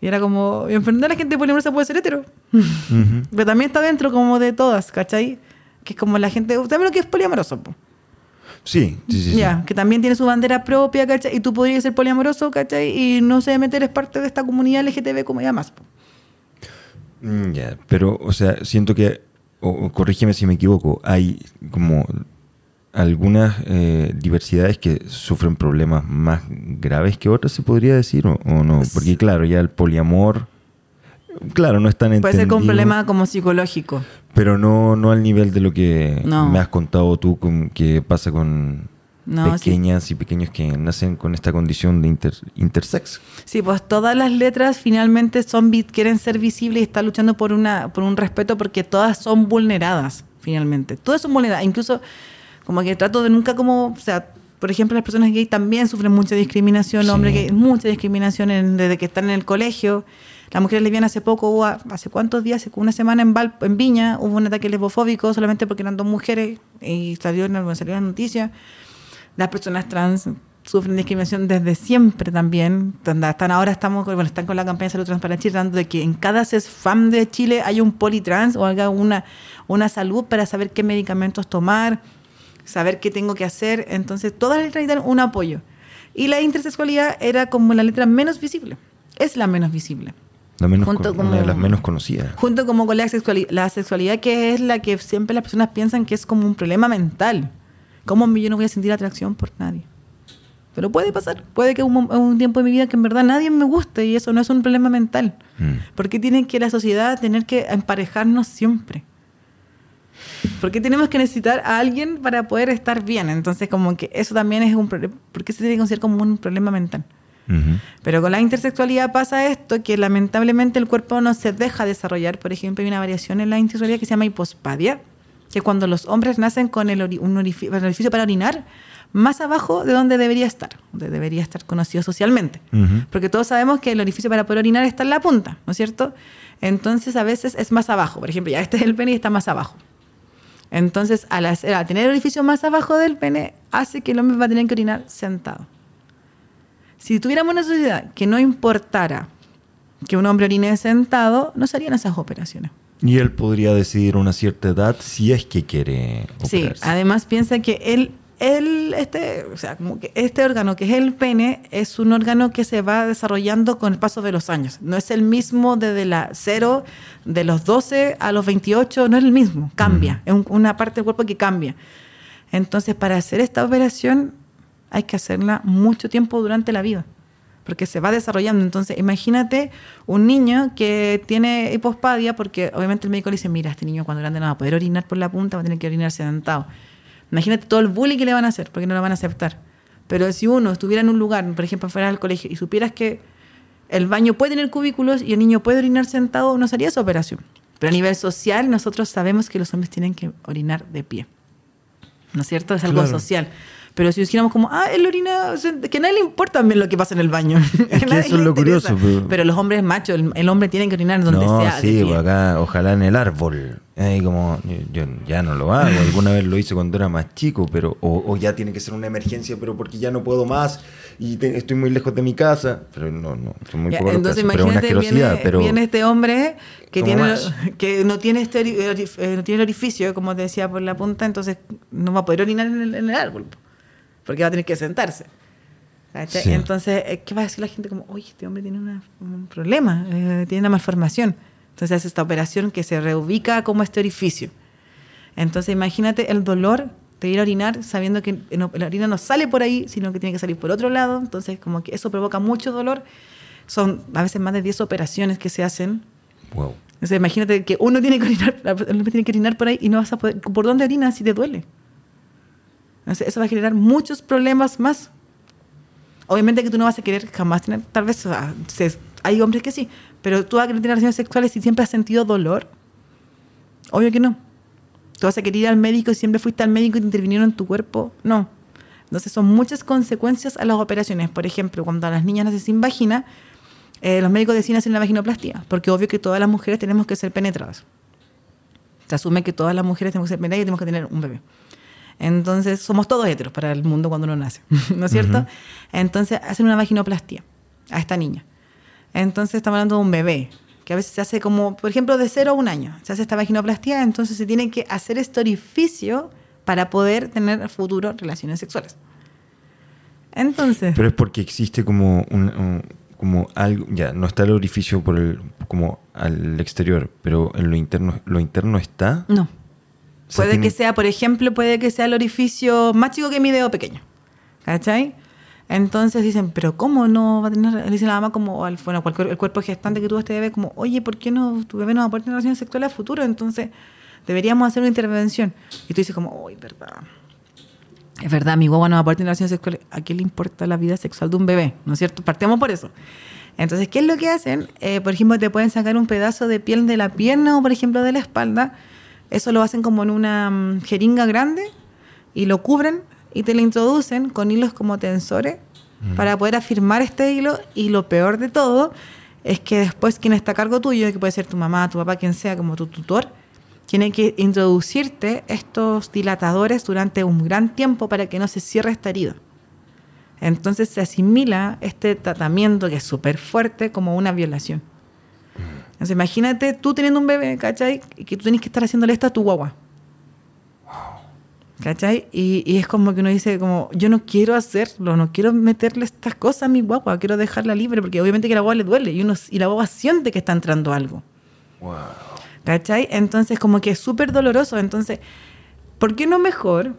Y era como, en verdad la gente poliamorosa puede ser hetero. Pero también está dentro como de todas, ¿cachai? Que es como la gente, ¿sabes lo que es poliamoroso? po? Sí, sí, sí. sí. Ya, que también tiene su bandera propia, ¿cachai? Y tú podrías ser poliamoroso, ¿cachai? Y no sé, meter es parte de esta comunidad LGTB como ya más. Mm, Ya, pero, o sea, siento que, o corrígeme si me equivoco, hay como algunas eh, diversidades que sufren problemas más graves que otras, se podría decir, o, o no. Porque, claro, ya el poliamor, claro, no es tan Puede ser con problema como psicológico. Pero no, no al nivel de lo que No. me has contado tú, con, que pasa con No, sí. pequeñas y pequeños que nacen con esta condición de inter- intersex. Sí, pues todas las letras finalmente son quieren ser visibles y están luchando por una por un respeto porque todas son vulneradas finalmente. Todas son vulneradas, incluso como que trato de nunca como, o sea, por ejemplo, las personas gay también sufren mucha discriminación, Sí. hombres gay mucha discriminación en- desde que están en el colegio. Las mujeres lesbianas hace poco, hubo, hace cuántos días, hace una semana en, Val- en Viña, hubo un ataque lesbofóbico solamente porque eran dos mujeres y salió salió en la noticia las personas trans sufren discriminación desde siempre también. Están ahora estamos, bueno, están con la campaña de salud trans para Chile, tratando de que en cada CESFAM de Chile haya un politrans o haga una, una salud para saber qué medicamentos tomar, saber qué tengo que hacer. Entonces, todas necesitan un apoyo. Y la intersexualidad era como la letra menos visible. Es la menos visible. La menos Junto con- una de como- las menos conocidas. Junto como con la sexualidad, la sexualidad que es la que siempre las personas piensan que es como un problema mental. ¿Cómo yo no voy a sentir atracción por nadie? Pero puede pasar. Puede que un, un tiempo de mi vida que en verdad nadie me guste y eso no es un problema mental. Mm. ¿Por qué tiene que la sociedad tener que emparejarnos siempre? ¿Por qué tenemos que necesitar a alguien para poder estar bien? Entonces, como que eso también es un problema. ¿Por qué se tiene que considerar como un problema mental? Ujú. Pero con la intersexualidad pasa esto, que lamentablemente el cuerpo no se deja desarrollar. Por ejemplo, hay una variación en la intersexualidad que se llama hipospadia, que cuando los hombres nacen con el ori- un orifi- un orificio para orinar, más abajo de donde debería estar, donde debería estar conocido socialmente. Ujú. Porque todos sabemos que el orificio para poder orinar está en la punta, ¿no es cierto? Entonces a veces es más abajo. Por ejemplo, ya este es el pene y está más abajo. Entonces, al, hacer- al tener el orificio más abajo del pene, hace que el hombre va a tener que orinar sentado. Si tuviéramos una sociedad que no importara que un hombre orine sentado, no se harían esas operaciones. Y él podría decidir una cierta edad si es que quiere Sí, operarse. además piensa que él, él este, o sea, como que este órgano que es el pene es un órgano que se va desarrollando con el paso de los años. No es el mismo desde la 0, de los 12 a los 28, no es el mismo, cambia. Es un- una parte del cuerpo que cambia. Entonces, para hacer esta operación hay que hacerla mucho tiempo durante la vida, porque se va desarrollando. Entonces, imagínate un niño que tiene hipospadia, porque obviamente el médico le dice, mira, este niño cuando grande no va a poder orinar por la punta, va a tener que orinar sentado. Imagínate todo el bullying que le van a hacer, porque no lo van a aceptar. Pero si uno estuviera en un lugar, por ejemplo, fuera del colegio, y supieras que el baño puede tener cubículos y el niño puede orinar sentado, no se haría esa operación. Pero a nivel social, nosotros sabemos que los hombres tienen que orinar de pie. ¿no es cierto? Es algo Claro. social. Pero si dijéramos como, ah, él orina, o sea, que a nadie le importa también lo que pasa en el baño. Es que eso es lo interesa. curioso, pero- Pero los hombres machos, el, el hombre tiene que orinar donde no, sea. sí, pues acá, ojalá en el árbol. Ahí como, yo, yo ya no lo hago. Alguna vez lo hice cuando era más chico, pero o, o ya tiene que ser una emergencia, pero porque ya no puedo más y te- estoy muy lejos de mi casa. Pero no, no, son muy Ya, entonces casos, imagínate, viene, pero viene este hombre que, ¿Cómo tiene, más? que no, tiene este orif- eh, no tiene el orificio, como te decía, por la punta, entonces no va a poder orinar en el, en el árbol, porque va a tener que sentarse. Sí. Entonces, eh, ¿qué va a decir la gente? Como, oye, este hombre tiene una- un problema, eh, tiene una malformación. Entonces hace esta operación que se reubica como este orificio. Entonces imagínate el dolor de ir a orinar sabiendo que la orina no sale por ahí, sino que tiene que salir por otro lado. Entonces como que eso provoca mucho dolor. Son a veces más de 10 operaciones que se hacen. wow. Entonces imagínate que uno tiene que orinar, el hombre tiene que orinar por ahí y no vas a poder... ¿Por dónde orinas si te duele? Entonces eso va a generar muchos problemas más. Obviamente que tú no vas a querer jamás tener, tal vez, hay hombres que sí, pero tú vas a querer tener relaciones sexuales si siempre has sentido dolor. Obvio que no. Tú vas a querer ir al médico y siempre fuiste al médico y te intervinieron en tu cuerpo. No. Entonces son muchas consecuencias a las operaciones. Por ejemplo, cuando a las niñas nacen sin vagina, eh, los médicos deciden hacer una vaginoplastia, porque obvio que todas las mujeres tenemos que ser penetradas. Se asume que todas las mujeres tenemos que ser penetradas y tenemos que tener un bebé. Entonces, somos todos heteros para el mundo cuando uno nace, ¿no es cierto? Entonces, hacen una vaginoplastia a esta niña. Entonces, estamos hablando de un bebé, que a veces se hace como, por ejemplo, de cero a un año. Se hace esta vaginoplastia, entonces se tiene que hacer este orificio para poder tener futuro relaciones sexuales. Entonces, Pero es porque existe como un, un- como algo, ya, no está el orificio por el, como al exterior, pero en lo interno, lo interno está. no. Puede tiene- que sea, por ejemplo, puede que sea el orificio más chico que mi dedo pequeño. ¿Cachai? Entonces dicen, pero ¿cómo no va a tener? Le dice la mamá como, al, bueno, cualquier, el cuerpo gestante que tuvo este bebé, como, oye, ¿por qué no tu bebé no va a poder tener relaciones sexuales a futuro? Entonces deberíamos hacer una intervención. Y tú dices como, uy, verdad. Es verdad, mi guagua no va a poder tener relaciones sexuales. ¿A qué le importa la vida sexual de un bebé? ¿No es cierto? Partemos por eso. Entonces, ¿qué es lo que hacen? Eh, por ejemplo, te pueden sacar un pedazo de piel de la pierna o, por ejemplo, de la espalda. Eso lo hacen como en una mm, jeringa grande y lo cubren y te lo introducen con hilos como tensores para poder afirmar este hilo. Y lo peor de todo es que después quien está a cargo tuyo, que puede ser tu mamá, tu papá, quien sea, como tu tutor, tiene que introducirte estos dilatadores durante un gran tiempo para que no se cierre esta herida. Entonces se asimila este tratamiento que es súper fuerte como una violación. Entonces imagínate tú teniendo un bebé, ¿cachai? Y que tú tienes que estar haciéndole esto a tu guagua. ¿Cachai? Y, y es como que uno dice, como, yo no quiero hacerlo, no quiero meterle estas cosas a mi guagua, quiero dejarla libre, porque obviamente que la guagua le duele y, uno, y la guagua siente que está entrando algo. Wow. ¿Cachai? Entonces, como que es súper doloroso. Entonces, ¿por qué no mejor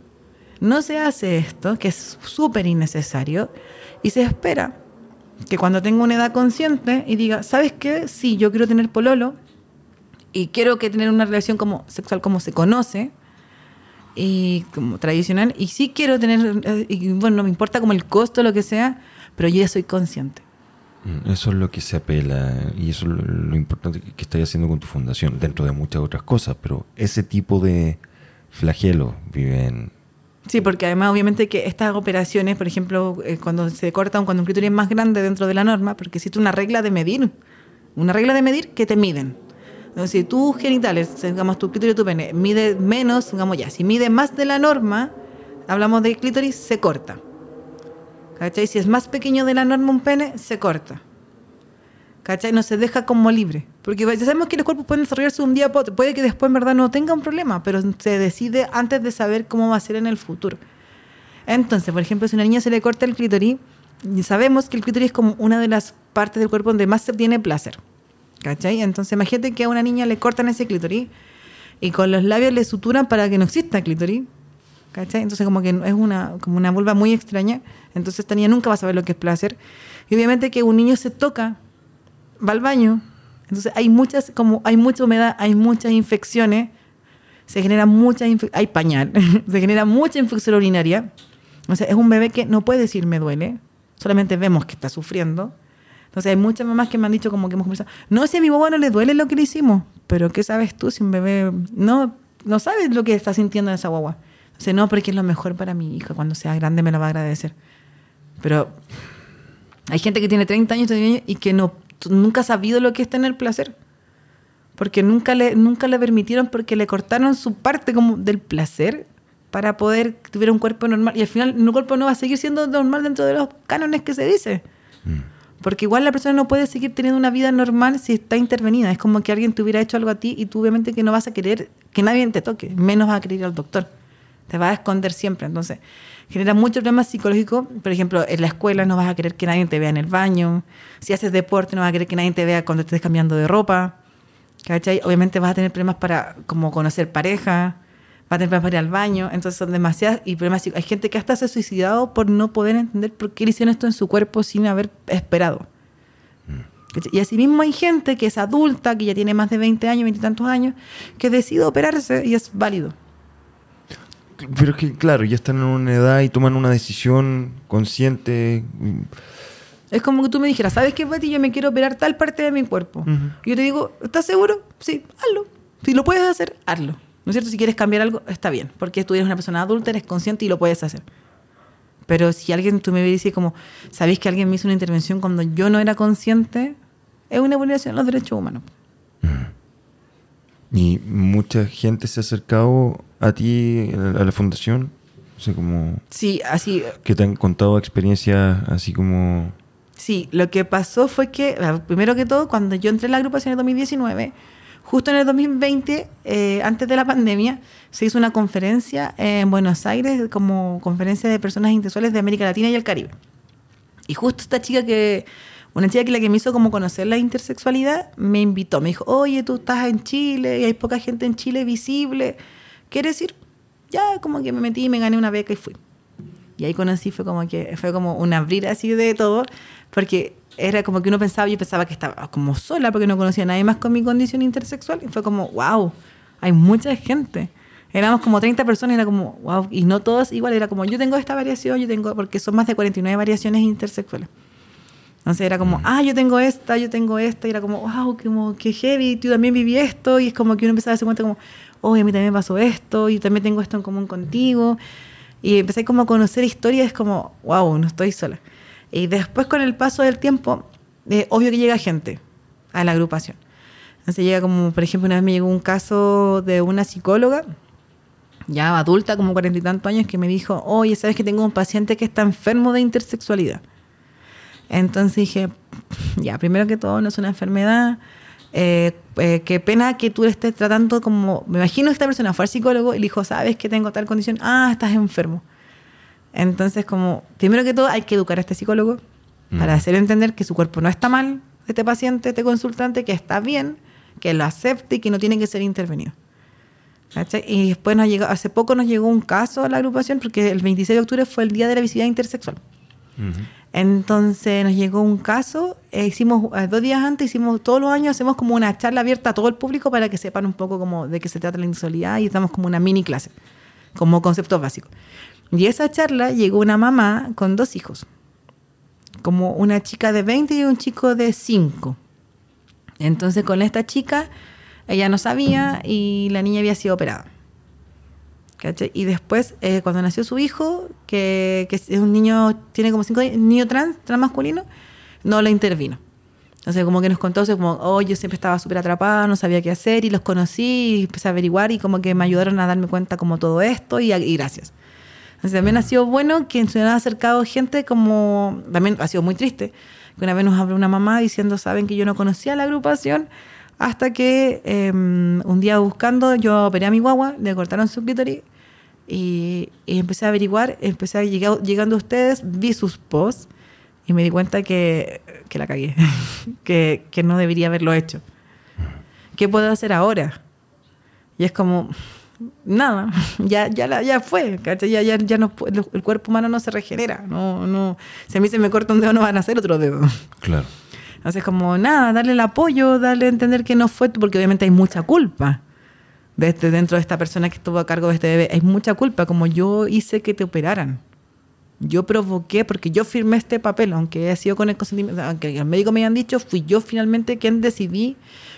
no se hace esto, que es súper innecesario, y se espera que cuando tenga una edad consciente y diga, ¿sabes qué? Sí, yo quiero tener pololo y quiero que tener una relación como sexual como se conoce y como tradicional y sí quiero tener eh, y bueno no me importa como el costo lo que sea pero yo ya soy consciente Mm, Eso es lo que se apela y eso es lo, importante que, que estás haciendo con tu fundación, dentro de muchas otras cosas, pero ese tipo de flagelo viven Sí, porque además obviamente que estas operaciones, por ejemplo, eh, cuando se corta, cuando un clítoris es más grande dentro de la norma, porque existe una regla de medir, una regla de medir que te miden. Entonces, si tus genitales, digamos, tu clítoris y tu pene, mide menos, digamos ya, si mide más de la norma, hablamos de clítoris, se corta. ¿Cachai? Si es más pequeño de la norma un pene, se corta. ¿Cachai? No se deja como libre. Porque ya sabemos que los cuerpos pueden desarrollarse un día, puede que después en verdad no tenga un problema, pero se decide antes de saber cómo va a ser en el futuro. Entonces, por ejemplo, si una niña se le corta el clítoris, sabemos que el clítoris es como una de las partes del cuerpo donde más se tiene placer. ¿Cachai? Entonces, imagínate que a una niña le cortan ese clítoris y con los labios le suturan para que no exista clítoris. ¿Cachai? Entonces, como que es una, como una vulva muy extraña. Entonces, esta niña nunca va a saber lo que es placer. Y obviamente que un niño se toca, va al baño. Entonces, hay muchas, como hay mucha humedad, hay muchas infecciones. Se genera mucha, hay pañal, se genera mucha infección urinaria. O sea, es un bebé que no puede decir me duele, solamente vemos que está sufriendo entonces hay muchas mamás que me han dicho como que hemos conversado, no, si a mi bobo no le duele lo que le hicimos, pero ¿qué sabes tú si un bebé no, no sabes lo que está sintiendo esa guagua? Entonces no, porque es lo mejor para mi hija, cuando sea grande me lo va a agradecer. Pero hay gente que tiene 30 años y que no, nunca ha sabido lo que es tener placer. Porque nunca le, nunca le permitieron, porque le cortaron su parte como del placer para poder tuviera un cuerpo normal. Y al final un cuerpo no va a seguir siendo normal dentro de los cánones que se dice. Mm. Porque igual la persona no puede seguir teniendo una vida normal si está intervenida. Es como que alguien te hubiera hecho algo a ti y tú obviamente que no vas a querer que nadie te toque, menos vas a querer ir al doctor. Te vas a esconder siempre. Entonces, genera muchos problemas psicológicos. Por ejemplo, en la escuela no vas a querer que nadie te vea en el baño. Si haces deporte no vas a querer que nadie te vea cuando estés cambiando de ropa. Obviamente vas a tener problemas para como conocer pareja va a tener para ir al baño, entonces son demasiadas y problemas. Hay gente que hasta se ha suicidado por no poder entender por qué le hicieron esto en su cuerpo sin haber esperado. Y asimismo hay gente que es adulta, que ya tiene más de 20 años, 20 y tantos años, que decide operarse y es válido. Pero es que, claro, ya están en una edad y toman una decisión consciente. Es como que tú me dijeras, ¿sabes qué, Betty? Yo me quiero operar tal parte de mi cuerpo. Yo te digo, ¿estás seguro? Sí, hazlo. Si lo puedes hacer, hazlo. ¿No es cierto? Si quieres cambiar algo, está bien, porque tú eres una persona adulta, eres consciente y lo puedes hacer. Pero si alguien, tú me dices como, ¿sabéis que alguien me hizo una intervención cuando yo no era consciente? Es una vulneración de los derechos humanos. ¿Y mucha gente se ha acercado a ti, a la fundación? O como... Sí, así... Que te han contado experiencias así como... Sí, lo que pasó fue que, primero que todo, cuando yo entré en la agrupación en 2019 Justo en el 2020, eh, antes de la pandemia, se hizo una conferencia en Buenos Aires como conferencia de personas intersexuales de América Latina y el Caribe. Y justo esta chica que, una chica que la que me hizo como conocer la intersexualidad, me invitó, me dijo, oye, tú estás en Chile y hay poca gente en Chile visible, ¿quieres ir? Ya como que me metí, me gané una beca y fui. Y ahí conocí, fue como que fue como un abrir así de todo, porque era como que uno pensaba, yo pensaba que estaba como sola porque no conocía a nadie más con mi condición intersexual y fue como, wow, hay mucha gente. Éramos como 30 personas y era como, wow, y no todos igual, era como, yo tengo esta variación, yo tengo, porque son más de 49 variaciones intersexuales. Entonces era como, ah, yo tengo esta, yo tengo esta, y era como, wow, como, qué heavy, tú también viví esto, y es como que uno empezaba a darse cuenta como, oh, a mí también pasó esto, y también tengo esto en común contigo. Y empecé como a conocer historias, como, wow, no estoy sola. Y después con el paso del tiempo, eh, obvio que llega gente a la agrupación. Entonces llega como, por ejemplo, una vez me llegó un caso de una psicóloga, ya adulta, como cuarenta y tantos años, que me dijo, oye, ¿sabes que tengo un paciente que está enfermo de intersexualidad? Entonces dije, ya, primero que todo, no es una enfermedad. Eh, eh, qué pena que tú le estés tratando como. Me imagino que esta persona fue al psicólogo y le dijo, ¿sabes que tengo tal condición? Ah, estás enfermo. Entonces, como, primero que todo, hay que educar a este psicólogo para mm. hacerle entender que su cuerpo no está mal, este paciente, este consultante, que está bien, que lo acepte y que no tiene que ser intervenido. Y después nos llegó, hace poco nos llegó un caso a la agrupación, porque el 26 de octubre fue el Día de la Visibilidad Intersexual. Entonces nos llegó un caso, e hicimos eh, dos días antes, hicimos todos los años, hacemos como una charla abierta a todo el público para que sepan un poco como de qué se trata la insexualidad y estamos como una mini clase, como conceptos básicos. Y esa charla llegó una mamá con dos hijos, como una chica de 20 y un chico de 5. Entonces con esta chica, ella no sabía y la niña había sido operada. Y después, eh, cuando nació su hijo, que, que es un niño, tiene como cinco años, niño trans, trans masculino, no le intervino. Entonces, como que nos contó, como, oh, yo siempre estaba súper atrapada, no sabía qué hacer, y los conocí, y empecé a averiguar, y como que me ayudaron a darme cuenta como todo esto, y, y gracias. Entonces, también ha sido bueno que se nos acercado gente como, también ha sido muy triste, que una vez nos habló una mamá diciendo, saben que yo no conocía la agrupación, hasta que em, un día buscando, yo operé a mi guagua, le cortaron su clítoris y, y empecé a averiguar, empecé a llegar, llegando a ustedes, vi sus posts y me di cuenta que, que la cagué, que, que no debería haberlo hecho. ¿Qué puedo hacer ahora? Y es como, nada, ya, ya, la- ya fue. Ya, ya, ya no, el cuerpo humano no se regenera. No, no, si a mí se me corta un dedo, no van a hacer otro dedo. Claro. Entonces, como nada, darle el apoyo, darle a entender que no fue, porque obviamente hay mucha culpa de este- dentro de esta persona que estuvo a cargo de este bebé. Hay mucha culpa, como yo hice que te operaran. Yo provoqué, porque yo firmé este papel, aunque ha sido con el consentimiento, aunque los médicos me hayan dicho, fui yo finalmente quien decidí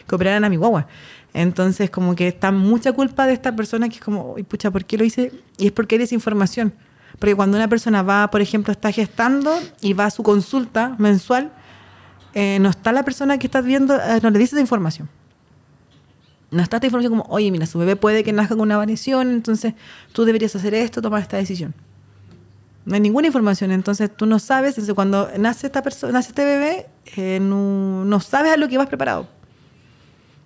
que operaran a mi guagua. Entonces, como que está mucha culpa de esta persona que es como, "Uy, pucha, ¿por qué lo hice? Y es porque hay desinformación. Porque cuando una persona va, por ejemplo, está gestando y va a su consulta mensual, eh, no está la persona que estás viendo, eh, no le dice esa información. No está esta información como, oye, mira, su bebé puede que nazca con una variación, entonces tú deberías hacer esto, tomar esta decisión. No hay ninguna información, entonces tú no sabes, entonces cuando nace esta persona, nace este bebé, eh, no, sabes a lo que vas preparado.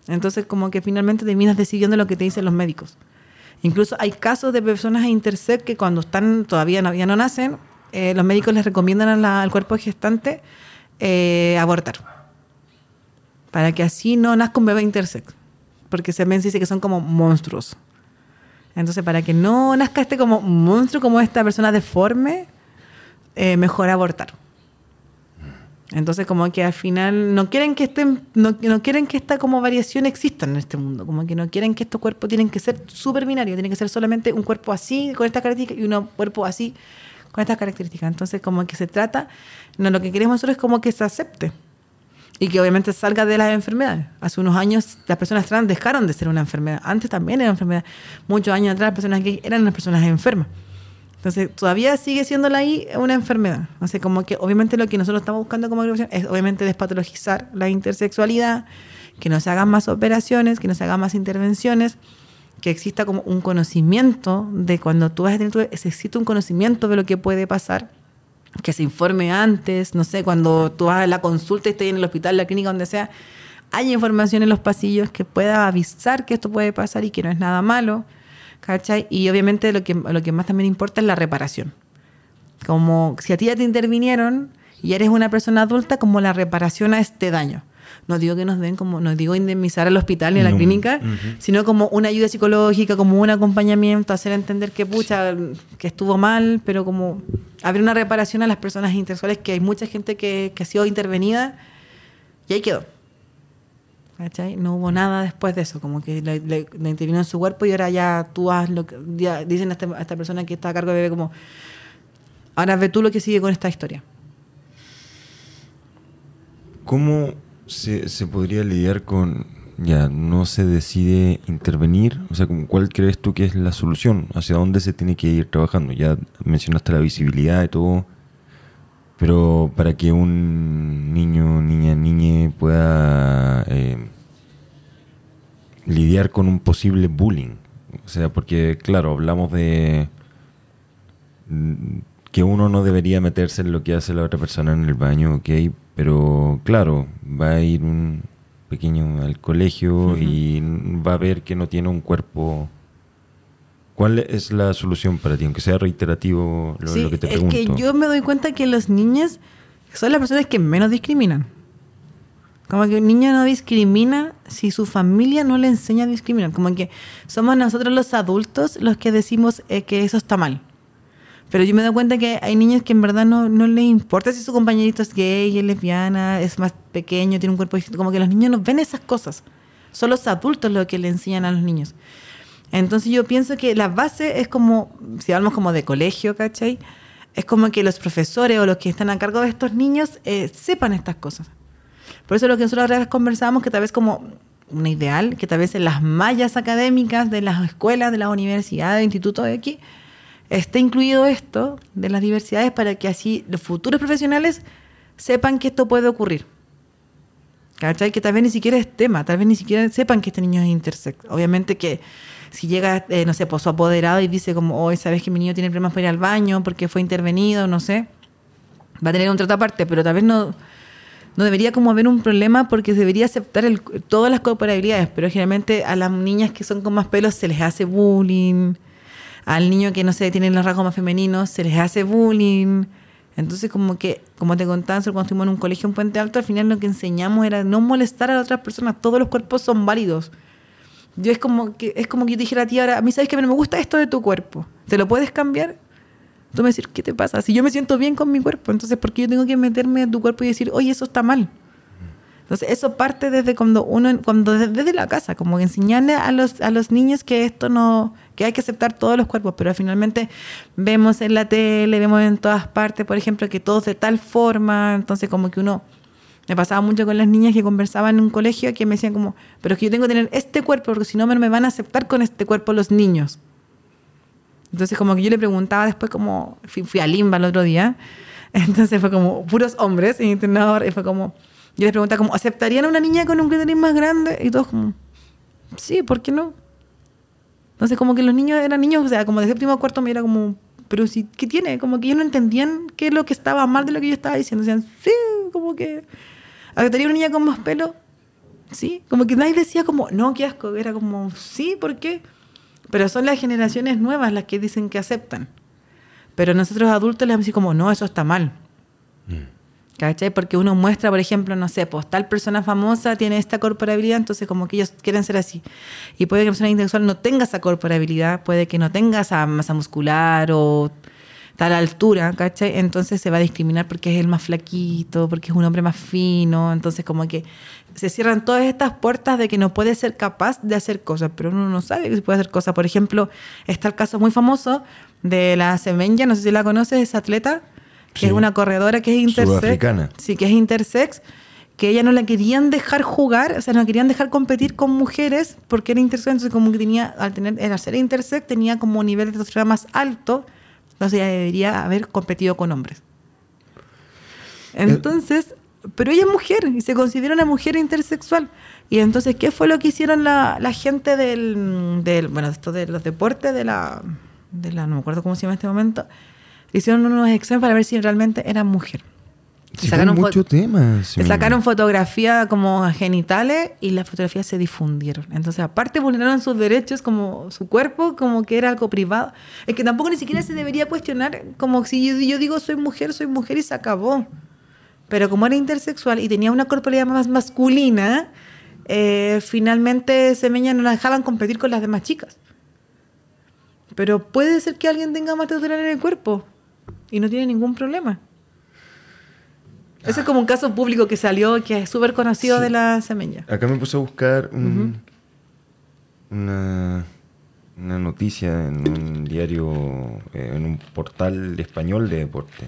Entonces como que finalmente terminas decidiendo lo que te dicen los médicos. Incluso hay casos de personas intersex que cuando están todavía no, no nacen, eh, los médicos les recomiendan al cuerpo gestante eh, abortar. Para que así no nazca un bebé intersex. Porque se me dice que son como monstruos. Entonces, para que no nazca este como monstruo, como esta persona deforme, eh, mejor abortar. Entonces, como que al final no quieren que estén, no, no quieren que esta como variación exista en este mundo. Como que no quieren que estos cuerpos tienen que ser súper binarios, tienen que ser solamente un cuerpo así, con estas características, y un cuerpo así, con estas características. Entonces, como que se trata, no, lo que queremos nosotros es como que se acepte. Y que obviamente salga de las enfermedades. Hace unos años las personas trans dejaron de ser una enfermedad. Antes también era una enfermedad. Muchos años atrás las personas gay eran las personas enfermas. Entonces todavía sigue siendo la I una enfermedad. O como que obviamente lo que nosotros estamos buscando como agrupación es obviamente despatologizar la intersexualidad, que no se hagan más operaciones, que no se hagan más intervenciones, que exista como un conocimiento de cuando tú vas a tener existe un conocimiento de lo que puede pasar que se informe antes, no sé, cuando tú vas a la consulta y estés en el hospital, la clínica, donde sea, hay información en los pasillos que pueda avisar que esto puede pasar y que no es nada malo, ¿cachai? Y obviamente lo que, lo que más también importa es la reparación. Como si a ti ya te intervinieron y eres una persona adulta, como la reparación a este daño. No digo que nos den como, no digo indemnizar al hospital ni a la No. clínica, sino como una ayuda psicológica, como un acompañamiento, hacer entender que pucha, que estuvo mal, pero como abrir una reparación a las personas intersexuales, que hay mucha gente que, que ha sido intervenida y ahí quedó. ¿Cachai? No hubo nada después de eso, como que le, le- le intervino en su cuerpo y ahora ya tú haz lo que ya dicen a, este- a esta persona que está a cargo de bebé como ahora ve tú lo que sigue con esta historia. ¿Cómo se, se podría lidiar con, ya, no se decide intervenir? O sea, ¿cuál crees tú que es la solución? ¿Hacia dónde se tiene que ir trabajando? Ya mencionaste la visibilidad y todo, pero para que un niño, niña, niñe pueda eh, lidiar con un posible bullying. O sea, porque, claro, hablamos de mm, que uno no debería meterse en lo que hace la otra persona en el baño, ok, pero claro, va a ir un pequeño al colegio y va a ver que no tiene un cuerpo. ¿Cuál es la solución para ti? Aunque sea reiterativo lo, Sí, lo que te es pregunto. que yo me doy cuenta que los niños son las personas que menos discriminan. Como que un niño no discrimina si su familia no le enseña a discriminar. Como que somos nosotros los adultos los que decimos eh, que eso está mal. Pero yo me doy cuenta que hay niños que en verdad no, no les importa si su compañerito es gay, es lesbiana, es más pequeño, tiene un cuerpo distinto. Como que los niños no ven esas cosas. Son los adultos los que le enseñan a los niños. Entonces yo pienso que la base es como, si hablamos como de colegio, ¿cachai? Es como que los profesores o los que están a cargo de estos niños eh, sepan estas cosas. Por eso lo que nosotros ahora conversábamos, que tal vez como una ideal, que tal vez en las mallas académicas de las escuelas, de las universidades, de institutos de aquí, esté incluido esto de las diversidades para que así los futuros profesionales sepan que esto puede ocurrir. Que tal vez ni siquiera es tema, tal vez ni siquiera sepan que este niño es intersex. Obviamente que si llega, eh, no sé, pues su apoderado y dice como, hoy sabes que mi niño tiene problemas para ir al baño porque fue intervenido, no sé, va a tener un trato aparte, pero tal vez no, no debería como haber un problema porque debería aceptar el, todas las comparabilidades, pero generalmente a las niñas que son con más pelos se les hace bullying, al niño que no sé, tiene los rasgos más femeninos se les hace bullying. Entonces, como que, como te contaba cuando estuvimos en un colegio en Puente Alto, al final lo que enseñamos era no molestar a otras personas. Todos los cuerpos son válidos. Yo es como que es como que yo dijera a ti ahora, a mí sabes que me gusta esto de tu cuerpo. ¿Te lo puedes cambiar? Tú me decir, ¿qué te pasa? Si yo me siento bien con mi cuerpo, entonces ¿por qué yo tengo que meterme a tu cuerpo y decir, oye, eso está mal? Entonces, eso parte desde cuando uno, cuando desde la casa, como que enseñarle a los, a los niños que esto no, que hay que aceptar todos los cuerpos, pero finalmente vemos en la tele, vemos en todas partes, por ejemplo, que todos de tal forma, entonces como que uno, me pasaba mucho con las niñas que conversaban en un colegio que me decían como, pero es que yo tengo que tener este cuerpo porque si no me van a aceptar con este cuerpo los niños. Entonces como que yo le preguntaba después como, fui, a Limba el otro día, entonces fue como puros hombres internador y fue como, yo les preguntaba como, ¿aceptarían a una niña con un clítoris más grande? Y todos como, sí, ¿por qué no? Entonces como que los niños eran niños, o sea, como de séptimo a cuarto me era como, pero si, ¿qué tiene? Como que ellos no entendían qué es lo que estaba mal de lo que yo estaba diciendo. Decían, sí, como que, ¿aceptaría una niña con más pelo? Sí, como que nadie decía como, no, qué asco, era como, sí, ¿por qué? Pero son las generaciones nuevas las que dicen que aceptan. Pero nosotros adultos les vamos a como, no, eso está mal. Mm. ¿Cachai? Porque uno muestra, por ejemplo, no sé, pues tal persona famosa tiene esta corporabilidad, entonces como que ellos quieren ser así. Y puede que la persona intelectual no tenga esa corporabilidad, puede que no tenga esa masa muscular o tal altura, ¿cachai? Entonces se va a discriminar porque es el más flaquito, porque es un hombre más fino, entonces como que se cierran todas estas puertas de que no puede ser capaz de hacer cosas, pero uno no sabe que se puede hacer cosas. Por ejemplo, está el caso muy famoso de la Semenya, no sé si la conoces, esa atleta, que es una corredora que es intersex. Sí, que es intersex, que ella no la querían dejar jugar, o sea, no querían dejar competir con mujeres porque era intersex, entonces como que tenía, al tener, al ser intersex, tenía como un nivel de testosterona más alto, entonces ella debería haber competido con hombres. Eh, entonces, pero ella es mujer y se considera una mujer intersexual. Y entonces, ¿qué fue lo que hicieron la, gente del, del, bueno, esto de los deportes, de la, de la, no me acuerdo cómo se llama en este momento, hicieron unos exámenes para ver si realmente era mujer. sacaron muchos temas. Sacaron fotografías como genitales y las fotografías se difundieron. Entonces, aparte vulneraron sus derechos como su cuerpo, como que era algo privado. Es que tampoco ni siquiera se debería cuestionar como si yo, yo digo soy mujer, soy mujer y se acabó. Pero como era intersexual y tenía una corporalidad más masculina, eh, finalmente Semeña no la dejaban competir con las demás chicas. Pero puede ser que alguien tenga más testosterona en el cuerpo y no tiene ningún problema. Ese es como un caso público que salió, que es súper conocido de la Semeña. Acá me puse a buscar una, una, noticia en un diario, eh, en un portal español de deporte.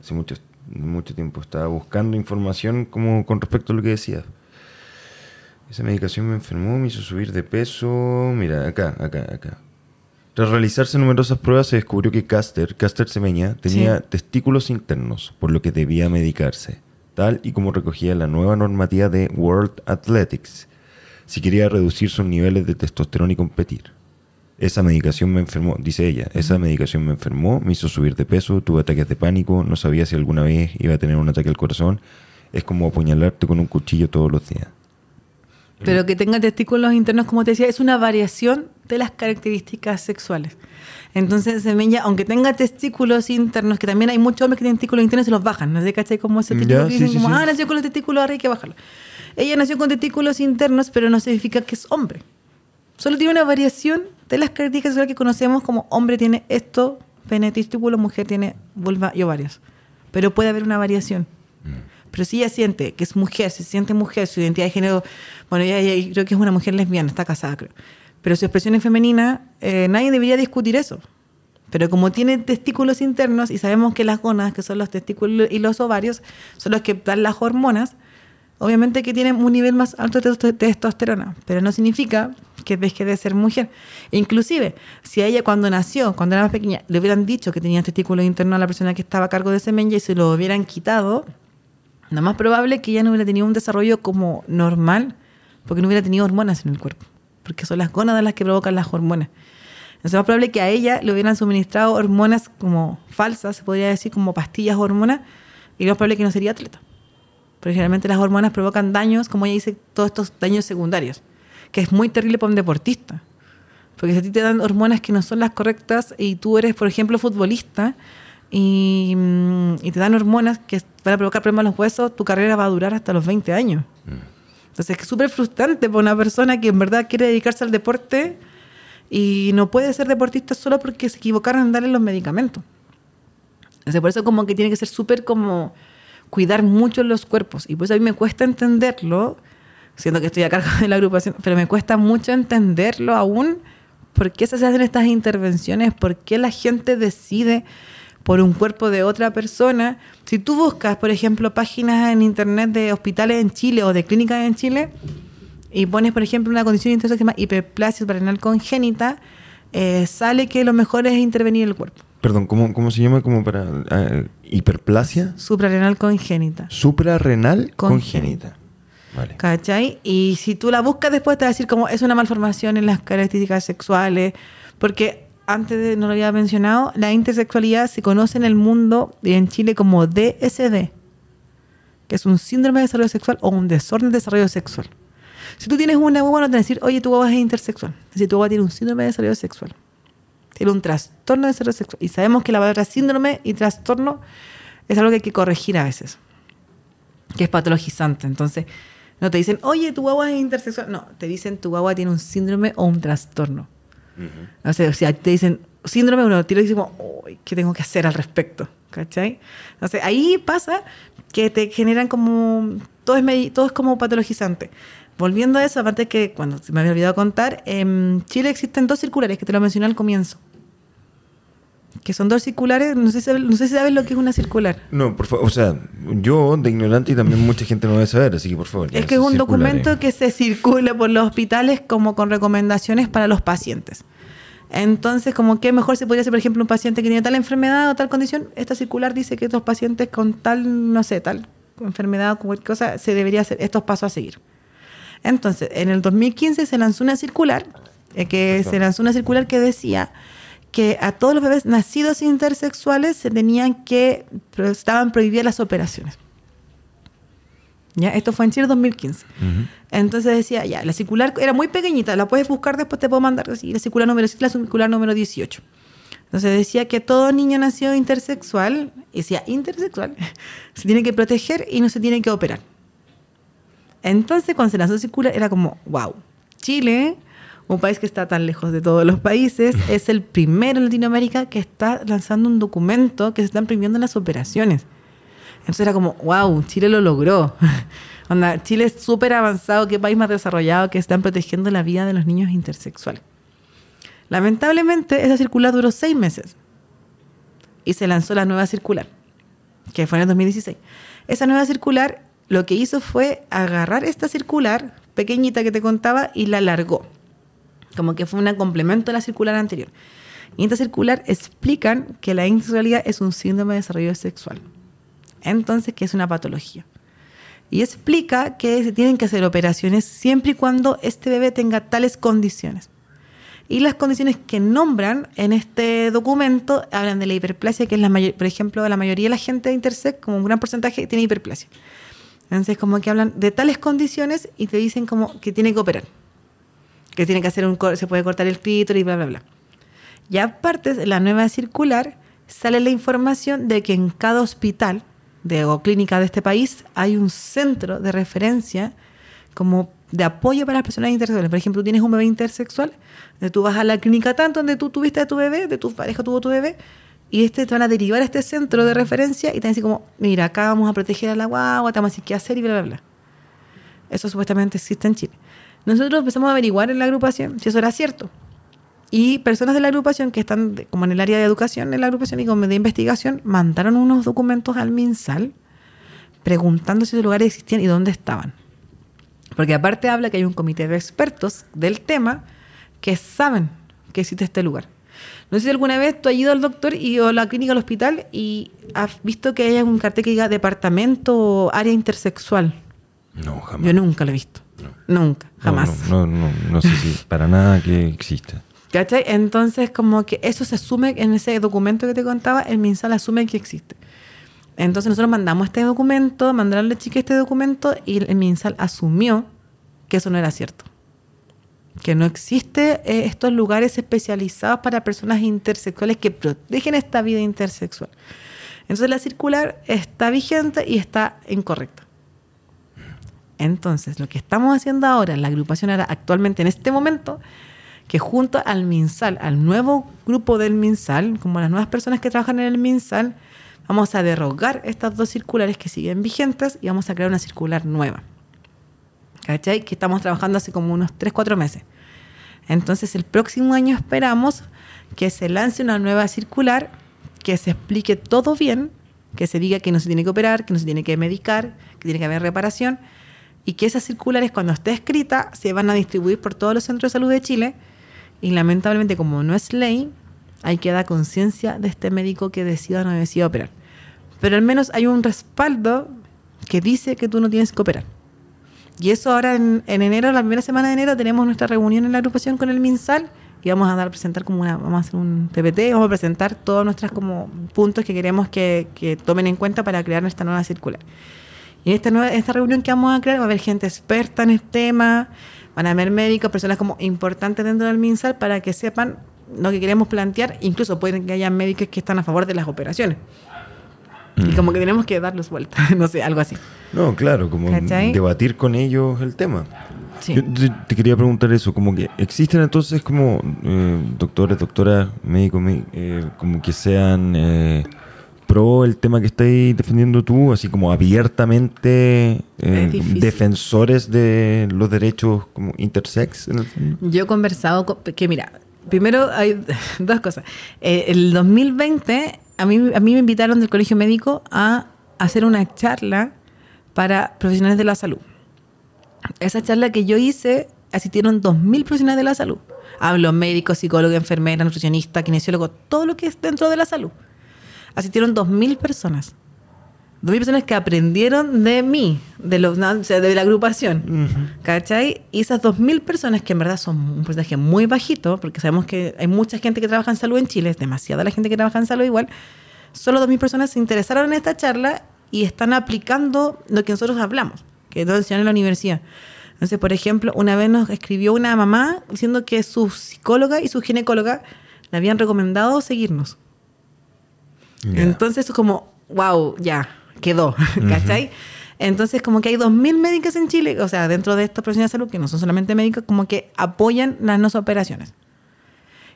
Hace mucho mucho tiempo. Estaba buscando información como con respecto a lo que decía. Esa medicación me enfermó, me hizo subir de peso. Mira, acá, acá, acá. Tras realizarse numerosas pruebas se descubrió que Caster, Caster Semeña, tenía testículos internos, por lo que debía medicarse, tal y como recogía la nueva normativa de World Athletics, si quería reducir sus niveles de testosterona y competir. Esa medicación me enfermó, dice ella, esa medicación me enfermó, me hizo subir de peso, tuve ataques de pánico, no sabía si alguna vez iba a tener un ataque al corazón. Es como apuñalarte con un cuchillo todos los días. Pero que tenga testículos internos, como te decía, es una variación de las características sexuales. Entonces, semilla, aunque tenga testículos internos, que también hay muchos hombres que tienen testículos internos y se los bajan, ¿no sé cachai? Como ese testículo que dicen como, ah, nació con los testículos arriba, hay que bajarlo. Ella nació con testículos internos, pero no significa que es hombre. Solo tiene una variación de las características que conocemos como hombre tiene esto, pene, testículo, mujer tiene vulva y ovarios. Pero puede haber una variación. Mm. Pero si ella siente que es mujer, se siente mujer, su identidad de género, bueno, ella, creo que es una mujer lesbiana, está casada, creo. Pero su expresión es femenina, eh, nadie debería discutir eso. Pero como tiene testículos internos y sabemos que las gonas, que son los testículos y los ovarios, son los que dan las hormonas, obviamente que tienen un nivel más alto de testo- testosterona, pero no significa que deje de ser mujer. Inclusive, si a ella cuando nació, cuando era más pequeña, le hubieran dicho que tenía testículo interno a la persona que estaba a cargo de semilla y se lo hubieran quitado, lo más probable es que ella no hubiera tenido un desarrollo como normal, porque no hubiera tenido hormonas en el cuerpo, porque son las gónadas las que provocan las hormonas. Entonces, es más probable que a ella le hubieran suministrado hormonas como falsas, se podría decir, como pastillas hormonas, y lo más probable es que no sería atleta. Porque generalmente las hormonas provocan daños, como ella dice, todos estos daños secundarios, que es muy terrible para un deportista. Porque si a ti te dan hormonas que no son las correctas y tú eres, por ejemplo, futbolista y, mm, y te dan hormonas que van a provocar problemas en los huesos, tu carrera va a durar hasta los 20 años. Entonces es súper frustrante para una persona que en verdad quiere dedicarse al deporte y no puede ser deportista solo porque se equivocaron en darle los medicamentos. Entonces, por eso como que tiene que ser súper como cuidar mucho los cuerpos. Y pues a mí me cuesta entenderlo, siendo que estoy a cargo de la agrupación, pero me cuesta mucho entenderlo aún. ¿Por qué se hacen estas intervenciones? ¿Por qué la gente decide por un cuerpo de otra persona? Si tú buscas, por ejemplo, páginas en internet de hospitales en Chile o de clínicas en Chile y pones, por ejemplo, una condición intensa que se llama hiperplasia renal congénita, eh, sale que lo mejor es intervenir el cuerpo. Perdón, ¿cómo, cómo se llama? Como para eh, hiperplasia Suprarrenal congénita. suprarrenal Congénita. congénita. Vale. ¿Cachai? Y si tú la buscas después te va a decir como es una malformación en las características sexuales, porque antes no lo había mencionado, la intersexualidad se conoce en el mundo y en Chile como DSD, que es un síndrome de desarrollo sexual o un desorden de desarrollo sexual. Si tú tienes una guagua, no te decir, oye, tu guagua es intersexual. Decir, tu guagua tiene un síndrome de desarrollo sexual. Tiene un trastorno de desarrollo sexual. Y sabemos que la palabra síndrome y trastorno es algo que hay que corregir a veces que es patologizante. Entonces, no te dicen, oye, tu guagua es intersexual. No, te dicen, tu guagua tiene un síndrome o un trastorno. O sea, si te dicen síndrome, uno tira y dice, como, "Uy, ¿qué tengo que hacer al respecto? ¿Cachai? Entonces, ahí pasa que te generan como, todo es, todo es como patologizante. Volviendo a eso, aparte que, cuando se me había olvidado contar, en Chile existen dos circulares, que te lo mencioné al comienzo. Que son dos circulares, no sé, si sabes- no sé si sabes lo que es una circular. No, por favor, o sea, yo de ignorante y también mucha gente no debe saber, así que por favor. Es que es un circulares. documento que se circula por los hospitales como con recomendaciones para los pacientes. Entonces, como que mejor se podría hacer, por ejemplo, un paciente que tiene tal enfermedad o tal condición, esta circular dice que estos pacientes con tal, no sé, tal enfermedad o cualquier cosa, se debería hacer estos pasos a seguir. Entonces, en el 2015 se lanzó una circular, eh, que Perfecto. se lanzó una circular que decía que a todos los bebés nacidos intersexuales se tenían que, estaban prohibidas las operaciones. ¿Ya? Esto fue en Chile 2015. Ujú. Entonces decía, ya, la circular era muy pequeñita, la puedes buscar después, te puedo mandar así, la circular número 7, la circular número 18. Entonces decía que todo niño nacido intersexual, y decía intersexual, se tiene que proteger y no se tiene que operar. Entonces cuando se lanzó circular era como, wow, Chile, un país que está tan lejos de todos los países, es el primero en Latinoamérica que está lanzando un documento que se están prohibiendo las operaciones. Entonces era como, wow, Chile lo logró. Onda, Chile es súper avanzado, qué país más desarrollado que están protegiendo la vida de los niños intersexuales. Lamentablemente, esa circular duró seis meses y se lanzó la nueva circular, que fue en el 2016. Esa nueva circular lo que hizo fue agarrar esta circular pequeñita que te contaba y la alargó, como que fue un complemento a la circular anterior. Y en esta circular explican que la intersexualidad es un síndrome de desarrollo sexual. Entonces, que es una patología. Y explica que se tienen que hacer operaciones siempre y cuando este bebé tenga tales condiciones. Y las condiciones que nombran en este documento hablan de la hiperplasia, que es la mayor, por ejemplo, la mayoría de la gente de intersex, como un gran porcentaje, tiene hiperplasia. Entonces, como que hablan de tales condiciones y te dicen como que tiene que operar. Que tiene que hacer un se puede cortar el clítoris y bla, bla, bla. Y aparte, la nueva circular sale la información de que en cada hospital de, o clínica de este país hay un centro de referencia como de apoyo para las personas intersexuales. Por ejemplo, tú tienes un bebé intersexual, tú vas a la clínica tanto donde tú tuviste a tu bebé, de tu pareja tuvo tu bebé, y este te van a derivar a este centro de referencia y te van a decir como, mira, acá vamos a proteger a la guagua, te vamos a decir qué hacer y bla, bla, bla. Eso supuestamente existe en Chile. Nosotros empezamos a averiguar en la agrupación si eso era cierto. Y personas de la agrupación que están como en el área de educación en la agrupación y como de investigación mandaron unos documentos al MinSal preguntando si esos lugares existían y dónde estaban. Porque aparte habla que hay un comité de expertos del tema que saben que existe este lugar. No sé si alguna vez tú has ido al doctor y, o a la clínica al hospital y has visto que hay un cartel que diga departamento área intersexual. No, jamás. Yo nunca lo he visto. Nunca, No, jamás. No, no, no, no sé si para nada que exista. ¿Cachai? Entonces, como que eso se asume en ese documento que te contaba, el MinSal asume que existe. Entonces, nosotros mandamos este documento, mandaron a la chica este documento y el MinSal asumió que eso no era cierto. Que no existe eh, estos lugares especializados para personas intersexuales que protegen esta vida intersexual. Entonces, la circular está vigente y está incorrecta. Entonces, lo que estamos haciendo ahora, la agrupación ahora actualmente en este momento, que junto al MinSal, al nuevo grupo del MinSal, como las nuevas personas que trabajan en el MinSal, vamos a derrogar estas dos circulares que siguen vigentes y vamos a crear una circular nueva. ¿Cachai? Que estamos trabajando hace como unos 3, 4 meses. Entonces, el próximo año esperamos que se lance una nueva circular, que se explique todo bien, que se diga que no se tiene que operar, que no se tiene que medicar, que tiene que haber reparación, y que esas circulares, cuando esté escrita, se van a distribuir por todos los centros de salud de Chile. Y lamentablemente, como no es ley, hay que dar conciencia de este médico que decida o no decida operar. Pero al menos hay un respaldo que dice que tú no tienes que operar. Y eso ahora en, en enero, la primera semana de enero, tenemos nuestra reunión en la agrupación con el MinSal y vamos a dar presentar como una, vamos a hacer un PPT, vamos a presentar todos nuestros como puntos que queremos que, que tomen en cuenta para crear esta nueva circular. Y en esta, nueva, esta reunión que vamos a crear va a haber gente experta en el tema, van a haber médicos, personas como importantes dentro del MinSal para que sepan lo que queremos plantear. Incluso pueden que haya médicos que están a favor de las operaciones. Y como que tenemos que darlos vuelta, no sé, algo así. No, claro, como ¿Cachai? debatir con ellos el tema. Sí. Yo te, quería preguntar eso, como que existen entonces como eh, doctores, doctoras, médicos, mé- eh, como que sean eh, pro el tema que estáis defendiendo tú, así como abiertamente eh, defensores de los derechos como intersex. en el fondo? Yo he conversado con, que mira, primero hay dos cosas. Eh, el 2020 a mí, a mí me invitaron del colegio médico a hacer una charla para profesionales de la salud. Esa charla que yo hice asistieron 2.000 profesionales de la salud. Hablo médicos, psicólogos, enfermeras, nutricionistas, kinesiólogos, todo lo que es dentro de la salud. Asistieron 2.000 personas. 2.000 personas que aprendieron de mí, de, los, o sea, de la agrupación. ¿Cachai? Y esas 2.000 personas, que en verdad son un porcentaje muy bajito, porque sabemos que hay mucha gente que trabaja en salud en Chile, es demasiada la gente que trabaja en salud igual, solo 2.000 personas se interesaron en esta charla y están aplicando lo que nosotros hablamos, que todos enseñan en la universidad. Entonces, por ejemplo, una vez nos escribió una mamá diciendo que su psicóloga y su ginecóloga le habían recomendado seguirnos. Ya. Entonces, es como, wow, ya, quedó, ¿cachai? Entonces, como que hay 2.000 médicos en Chile, o sea, dentro de estos profesionales de salud, que no son solamente médicos, como que apoyan las no operaciones.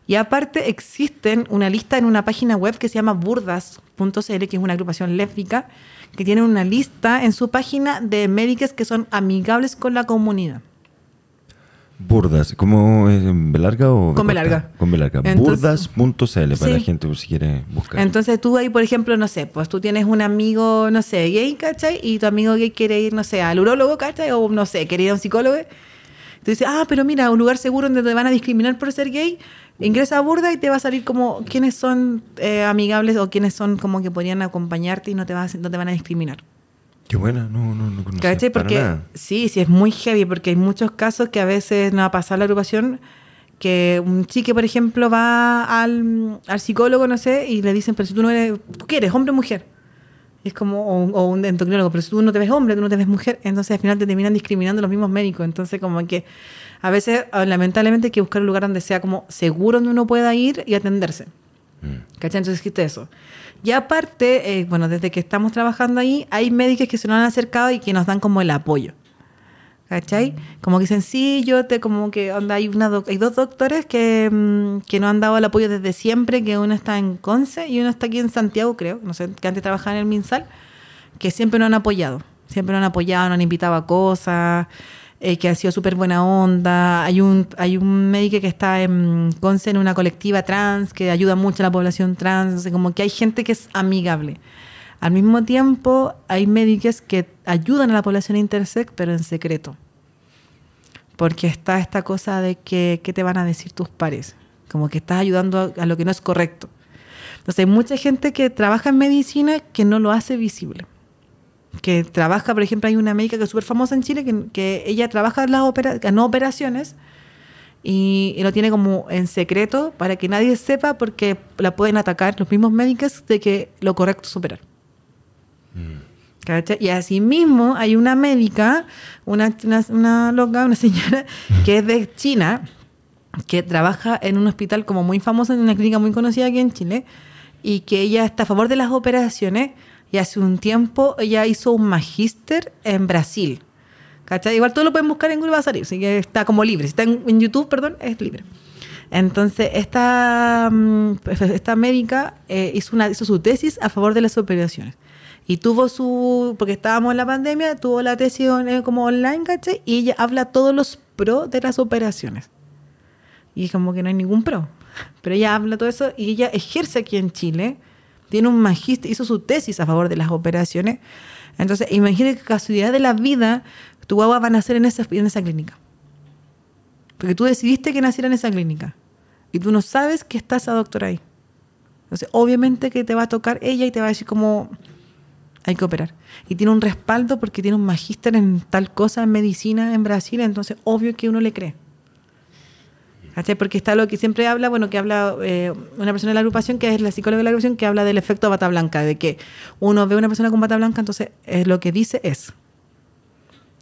Y aparte existen una lista en una página web que se llama burdas.cl, que es una agrupación lésbica, que tiene una lista en su página de médicas que son amigables con la comunidad. Burdas, ¿cómo es? ¿En B larga o? Con B corta? larga. Con B larga. Entonces- Burdas.cl para la gente si quiere buscar. Entonces tú ahí, por ejemplo, no sé, pues tú tienes un amigo, no sé, gay, ¿cachai? Y tu amigo gay quiere ir, no sé, al urólogo, ¿cachai? O no sé, quiere ir a un psicólogo. Tú dices, ah, pero mira, un lugar seguro donde te van a discriminar por ser gay, ingresa a Burda y te va a salir como quiénes son eh, amigables o quiénes son como que podrían acompañarte y no te, vas, no te van a discriminar. Qué buena, no, no, no conocía ¿Cachai? para Porque nada. sí, sí, es muy heavy, porque hay muchos casos que a veces no va a pasar la agrupación, que un chique, por ejemplo, va al, al psicólogo, no sé, y le dicen, pero si tú no eres, ¿tú qué eres, hombre o mujer? Y es como, o, o un endocrinólogo, pero si tú no te ves hombre, tú no te ves mujer, entonces al final te terminan discriminando los mismos médicos. Entonces, como que a veces, ah, lamentablemente, hay que buscar un lugar donde sea como seguro donde uno pueda ir y atenderse. ¿Cachai? Entonces existe eso. Y aparte, eh, bueno, desde que estamos trabajando ahí, hay médicos que se nos han acercado y que nos dan como el apoyo. ¿Cachai? Como que yo te, como que, onda, hay, una hay dos doctores que, mm, que nos han dado el apoyo desde siempre, que uno está en Conce y uno está aquí en Santiago, creo, no sé, que antes trabajaba en el MinSal, que siempre nos han apoyado. Siempre nos han apoyado, nos han invitado a cosas, eh, que ha sido súper buena onda. Hay un, hay un médico que está en Conce en una colectiva trans, que ayuda mucho a la población trans, o sea, como que hay gente que es amigable. Al mismo tiempo, hay médicos que ayudan a la población intersex, pero en secreto. Porque está esta cosa de que qué te van a decir tus pares. Como que estás ayudando a, a lo que no es correcto. Entonces, hay mucha gente que trabaja en medicina que no lo hace visible. Que trabaja, por ejemplo, hay una médica que es súper famosa en Chile, que, que ella trabaja en las opera- no operaciones y, y lo tiene como en secreto para que nadie sepa porque la pueden atacar los mismos médicos de que lo correcto es operar. ¿Cachai? Y asimismo hay una médica, una, una, una loca, una señora que es de China, que trabaja en un hospital como muy famoso, en una clínica muy conocida aquí en Chile, y que ella está a favor de las operaciones, y hace un tiempo ella hizo un magíster en Brasil. ¿Cachai? Igual todo lo pueden buscar en Google, va a salir, así que está como libre. Si está en, en YouTube, perdón, es libre. Entonces, esta, mm, esta médica eh, hizo, una, hizo su tesis a favor de las operaciones. Y tuvo su, porque estábamos en la pandemia, tuvo la tesis eh, como online, ¿cachai? Y ella habla todos los pros de las operaciones. Y como que no hay ningún pro. Pero ella habla todo eso y ella ejerce aquí en Chile. Tiene un magíster, hizo su tesis a favor de las operaciones. Entonces, imagínate que casualidad de la vida, tu guagua va a nacer en esa, en esa clínica. Porque tú decidiste que naciera en esa clínica. Y tú no sabes que está esa doctora ahí. Entonces, obviamente que te va a tocar ella y te va a decir como hay que operar. Y tiene un respaldo porque tiene un magíster en tal cosa, en medicina en Brasil, entonces obvio que uno le cree. ¿Cachai? Porque está lo que siempre habla, bueno, que habla eh, una persona de la agrupación, que es la psicóloga de la agrupación, que habla del efecto bata blanca, de que uno ve a una persona con bata blanca, entonces es lo que dice es.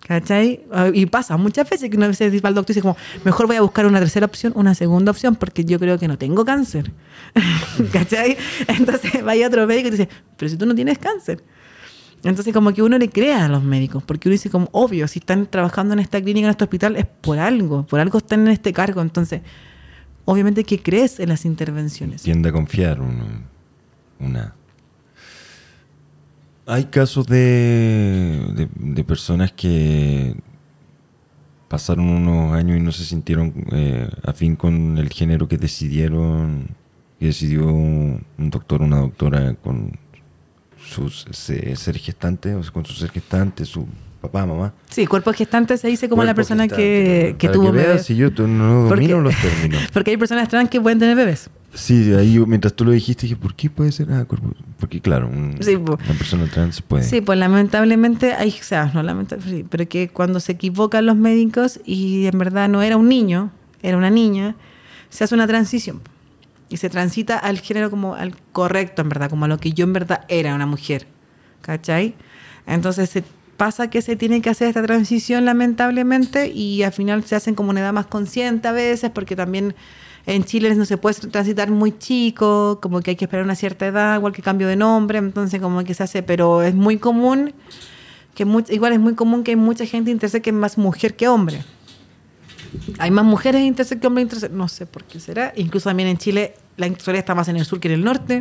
¿Cachai? Ah, Y pasa muchas veces que una vez dice al doctor y dice como, mejor voy a buscar una tercera opción, una segunda opción, porque yo creo que no tengo cáncer. ¿Cachai? Entonces vaya otro médico y dice, pero si tú no tienes cáncer. Entonces como que uno le crea a los médicos, porque uno dice como, obvio, si están trabajando en esta clínica, en este hospital, es por algo, por algo están en este cargo. Entonces, obviamente que crees en las intervenciones. Tiende a confiar uno. Una. Hay casos de, de, personas que pasaron unos años y no se sintieron eh, afín con el género que decidieron, que decidió un doctor una doctora con sus se- ser gestante, o sea, con su ser gestante, su papá, mamá. Sí, cuerpo gestante se dice como la persona gestante, que, que tuvo bebés. si yo tú no Porque- domino los términos. Porque hay personas trans que pueden tener bebés. Sí, ahí yo- mientras tú lo dijiste dije, ¿por qué puede ser? Ah, cuerpo- porque claro, un- Sí, po. una persona trans puede. Sí, pues lamentablemente hay, o sea, no lamentablemente, sí, pero que cuando se equivocan los médicos y en verdad no era un niño, era una niña, se hace una transición y se transita al género como al correcto, en verdad, como a lo que yo en verdad era una mujer, ¿cachai? Entonces se pasa que se tiene que hacer esta transición lamentablemente y al final se hacen como una edad más consciente a veces porque también en Chile no se puede transitar muy chico, como que hay que esperar una cierta edad, igual que cambio de nombre, entonces como que se hace, pero es muy común, que mu- igual es muy común que hay mucha gente intersex que es más mujer que hombre. Hay más mujeres intersex que hombres intersex, no sé por qué será, incluso también en Chile la sexualidad está más en el sur que en el norte,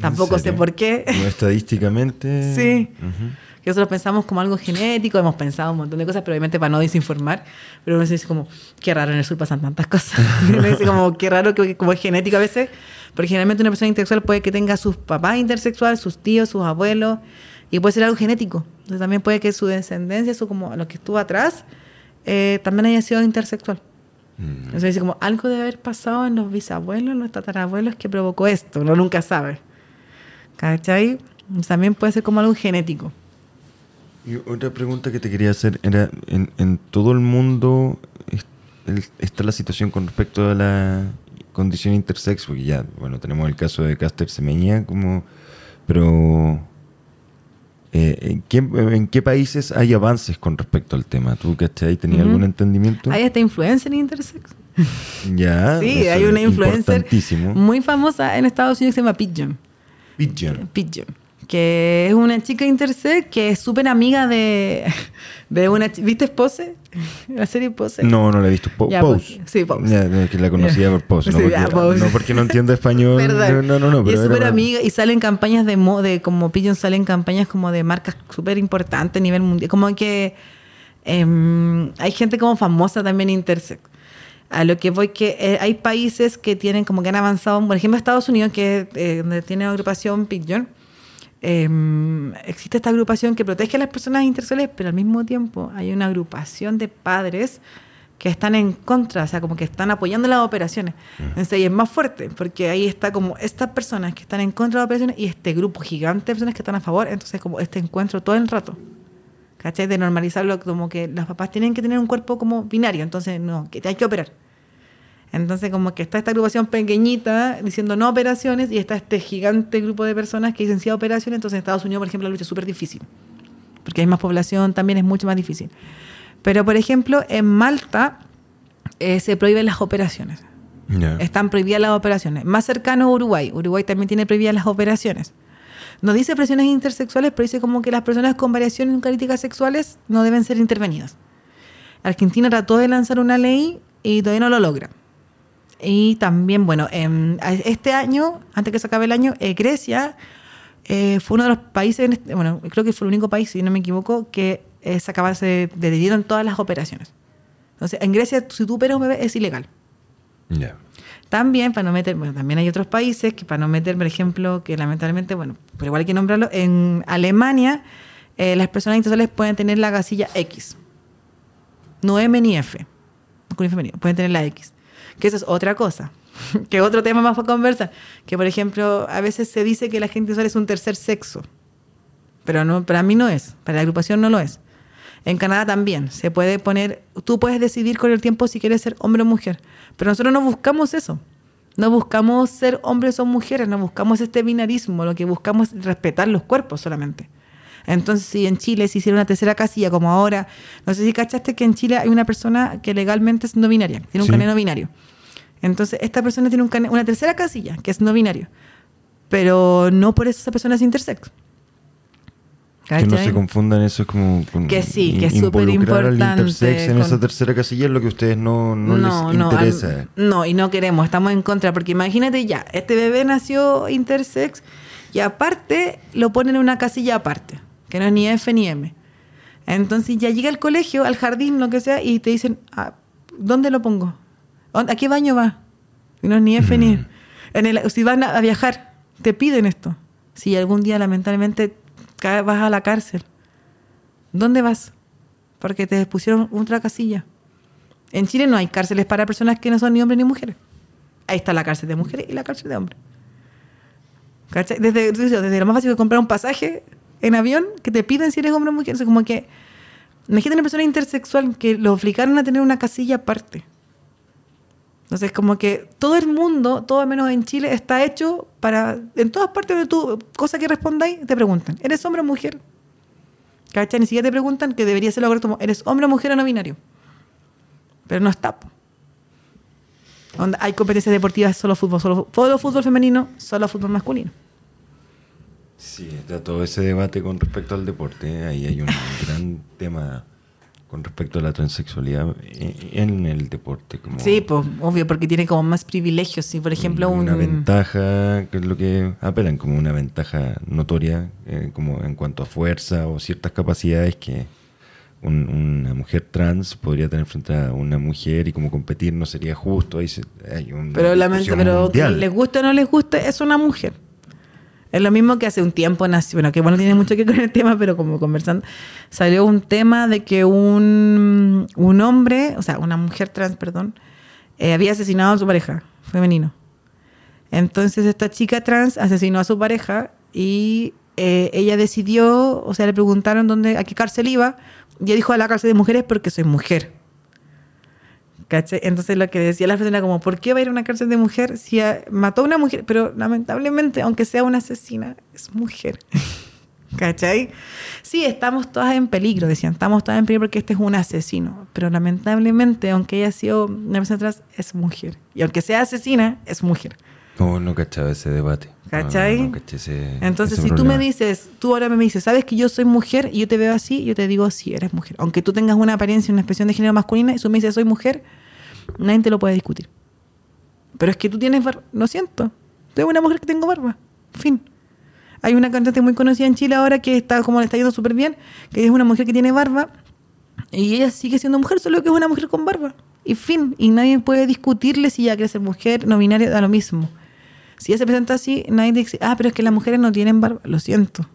tampoco sé por qué. No, estadísticamente. Sí. Ujú. Que nosotros pensamos como algo genético, hemos pensado un montón de cosas, pero obviamente para no desinformar, pero uno dice como, qué raro, en el sur pasan tantas cosas. uno dice como, qué raro que como es genético a veces, porque generalmente una persona intersexual puede que tenga sus papás intersexuales, sus tíos, sus abuelos, y puede ser algo genético. Entonces también puede que su descendencia, su como lo que estuvo atrás, eh, también haya sido intersexual. Mm. Entonces dice como, algo debe haber pasado en los bisabuelos, en los tatarabuelos que provocó esto, uno nunca sabe. ¿Cachai? También puede ser como algo genético. Y otra pregunta que te quería hacer era, ¿en, en todo el mundo está la situación con respecto a la condición intersex? Porque ya, bueno, tenemos el caso de Caster Semeña, como, pero eh, ¿en, qué, en qué países hay avances con respecto al tema? ¿Tú, cachai, tenías Ujú. algún entendimiento? Hay hasta influencer en intersex. Ya, sí, hay una influencer muy famosa en Estados Unidos que se llama Pigeon. Pigeon. Pigeon. Que es una chica intersex que es súper amiga de, de una... ¿Viste Pose? La serie Pose. No, no la he visto. Po- Ya, Pose. sí, Pose. Ya, que la conocía por Pose. No, Sí, porque, ya, Pose. no porque no entiendo español. Perdón. No, no, no. y es súper amiga y salen campañas de mo- de como Pigeon salen campañas como de marcas súper importantes a nivel mundial. Como que em, hay gente como famosa también intersex. A lo que voy que eh, hay países que tienen como que han avanzado, por ejemplo Estados Unidos, que eh, donde tiene agrupación Pigeon, em, existe esta agrupación que protege a las personas intersexuales, pero al mismo tiempo hay una agrupación de padres que están en contra, o sea, como que están apoyando las operaciones. Entonces, y es más fuerte, porque ahí está como estas personas que están en contra de las operaciones y este grupo gigante de personas que están a favor. Entonces, como este encuentro todo el rato. ¿Cachai? De normalizarlo como que los papás tienen que tener un cuerpo como binario, entonces no, que te hay que operar. Entonces, como que está esta agrupación pequeñita diciendo no operaciones y está este gigante grupo de personas que dicen sí a operaciones. Entonces, en Estados Unidos, por ejemplo, la lucha es súper difícil. Porque hay más población, también es mucho más difícil. Pero, por ejemplo, en Malta eh, se prohíben las operaciones. Están prohibidas las operaciones. Más cercano a Uruguay. Uruguay también tiene prohibidas las operaciones. No dice presiones intersexuales, pero dice como que las personas con variaciones en características sexuales no deben ser intervenidas. Argentina trató de lanzar una ley y todavía no lo logra. Y también, bueno, este año, antes que se acabe el año, eh, Grecia eh, fue uno de los países, este, bueno, creo que fue el único país, si no me equivoco, que eh, se acaba de en todas las operaciones. Entonces, en Grecia, si tú operas un bebé, es ilegal. También, para no meter, bueno, también hay otros países que para no meter, por ejemplo, que lamentablemente, bueno, pero igual hay que nombrarlo, en Alemania eh, las personas intersexuales pueden tener la gasilla X. No M ni F. Pueden tener la X. Que eso es otra cosa. que otro tema más para conversar. Que, por ejemplo, a veces se dice que la gente sexual es un tercer sexo. Pero no, para mí no es. Para la agrupación no lo es. En Canadá también se puede poner, tú puedes decidir con el tiempo si quieres ser hombre o mujer, pero nosotros no buscamos eso. No buscamos ser hombres o mujeres, no buscamos este binarismo, lo que buscamos es respetar los cuerpos solamente. Entonces, si en Chile se hiciera una tercera casilla, como ahora, no sé si cachaste que en Chile hay una persona que legalmente es no binaria, tiene un sí. no binario. Entonces, esta persona tiene un una tercera casilla, que es no binario. Pero no por eso esa persona es intersex. Que no se confundan eso es como que sí, que es súper importante. al intersex en esa tercera casilla es lo que a ustedes no, no, les interesa. no, y no queremos, estamos en contra, porque imagínate ya, este bebé nació intersex y aparte lo ponen en una casilla aparte, que no es ni F ni M. Entonces ya llega al colegio, al jardín, lo que sea, y te dicen, ah, ¿dónde lo pongo? ¿A qué baño va? Y no es ni F ni M. En el, si van a viajar, te piden esto. Si algún día lamentablemente vas a la cárcel. ¿Dónde vas? Porque te pusieron otra casilla. En Chile no hay cárceles para personas que no son ni hombres ni mujeres. Ahí está la cárcel de mujeres y la cárcel de hombres. Desde, desde lo más fácil comprar un pasaje en avión que te piden si eres hombre o mujer. Es como que. Imagínate una persona intersexual que lo obligaron a tener una casilla aparte. Entonces, como que todo el mundo, todo menos en Chile, está hecho para. En todas partes de tu cosa que respondáis, te preguntan: ¿eres hombre o mujer? ¿Cachai? Ni siquiera te preguntan que debería ser lo correcto ¿eres hombre o mujer o no binario? Pero no está. hay competencias deportivas, solo fútbol, solo fútbol femenino, solo fútbol masculino. Sí, está todo ese debate con respecto al deporte. ¿eh? Ahí hay un gran tema con respecto a la transexualidad en el deporte. Como sí, pues obvio, porque tiene como más privilegios. Si, por ejemplo, una ventaja, que es lo que apelan, como una ventaja notoria, eh, como en cuanto a fuerza o ciertas capacidades que una mujer trans podría tener frente a una mujer y como competir no sería justo. Ahí hay un pero, la pero les guste o no les guste, es una mujer. Es lo mismo que hace un tiempo nació, bueno, que bueno, tiene mucho que ver con el tema, pero como conversando, salió un tema de que un, un hombre, o sea, una mujer trans, perdón, eh, había asesinado a su pareja femenino. Entonces esta chica trans asesinó a su pareja y eh, ella decidió, o sea, le preguntaron dónde, a qué cárcel iba, y ella dijo a la cárcel de mujeres porque soy mujer. Entonces lo que decía la persona como, ¿por qué va a ir a una cárcel de mujer si mató a una mujer? Pero lamentablemente, aunque sea una asesina, es mujer. ¿Cachai? Sí, estamos todas en peligro, decían, estamos todas en peligro porque este es un asesino. Pero lamentablemente, aunque haya sido una persona atrás, es mujer. Y aunque sea asesina, es mujer. No, no cachaba ese debate. ¿Cachai? Entonces, si tú me dices, tú ahora me dices, sabes que yo soy mujer y yo te veo así, yo te digo, sí, eres mujer. Aunque tú tengas una apariencia, una expresión de género masculina, y tú me dices, soy mujer, nadie te lo puede discutir. Pero es que tú tienes barba. Lo siento. Soy una mujer que tengo barba. Fin. Hay una cantante muy conocida en Chile ahora que está como le está yendo súper bien, que es una mujer que tiene barba y ella sigue siendo mujer, solo que es una mujer con barba. Y fin. Y nadie puede discutirle si ella quiere ser mujer, no binaria, da lo mismo. Si ella se presenta así, nadie dice, ah, pero es que las mujeres no tienen barba. Lo siento.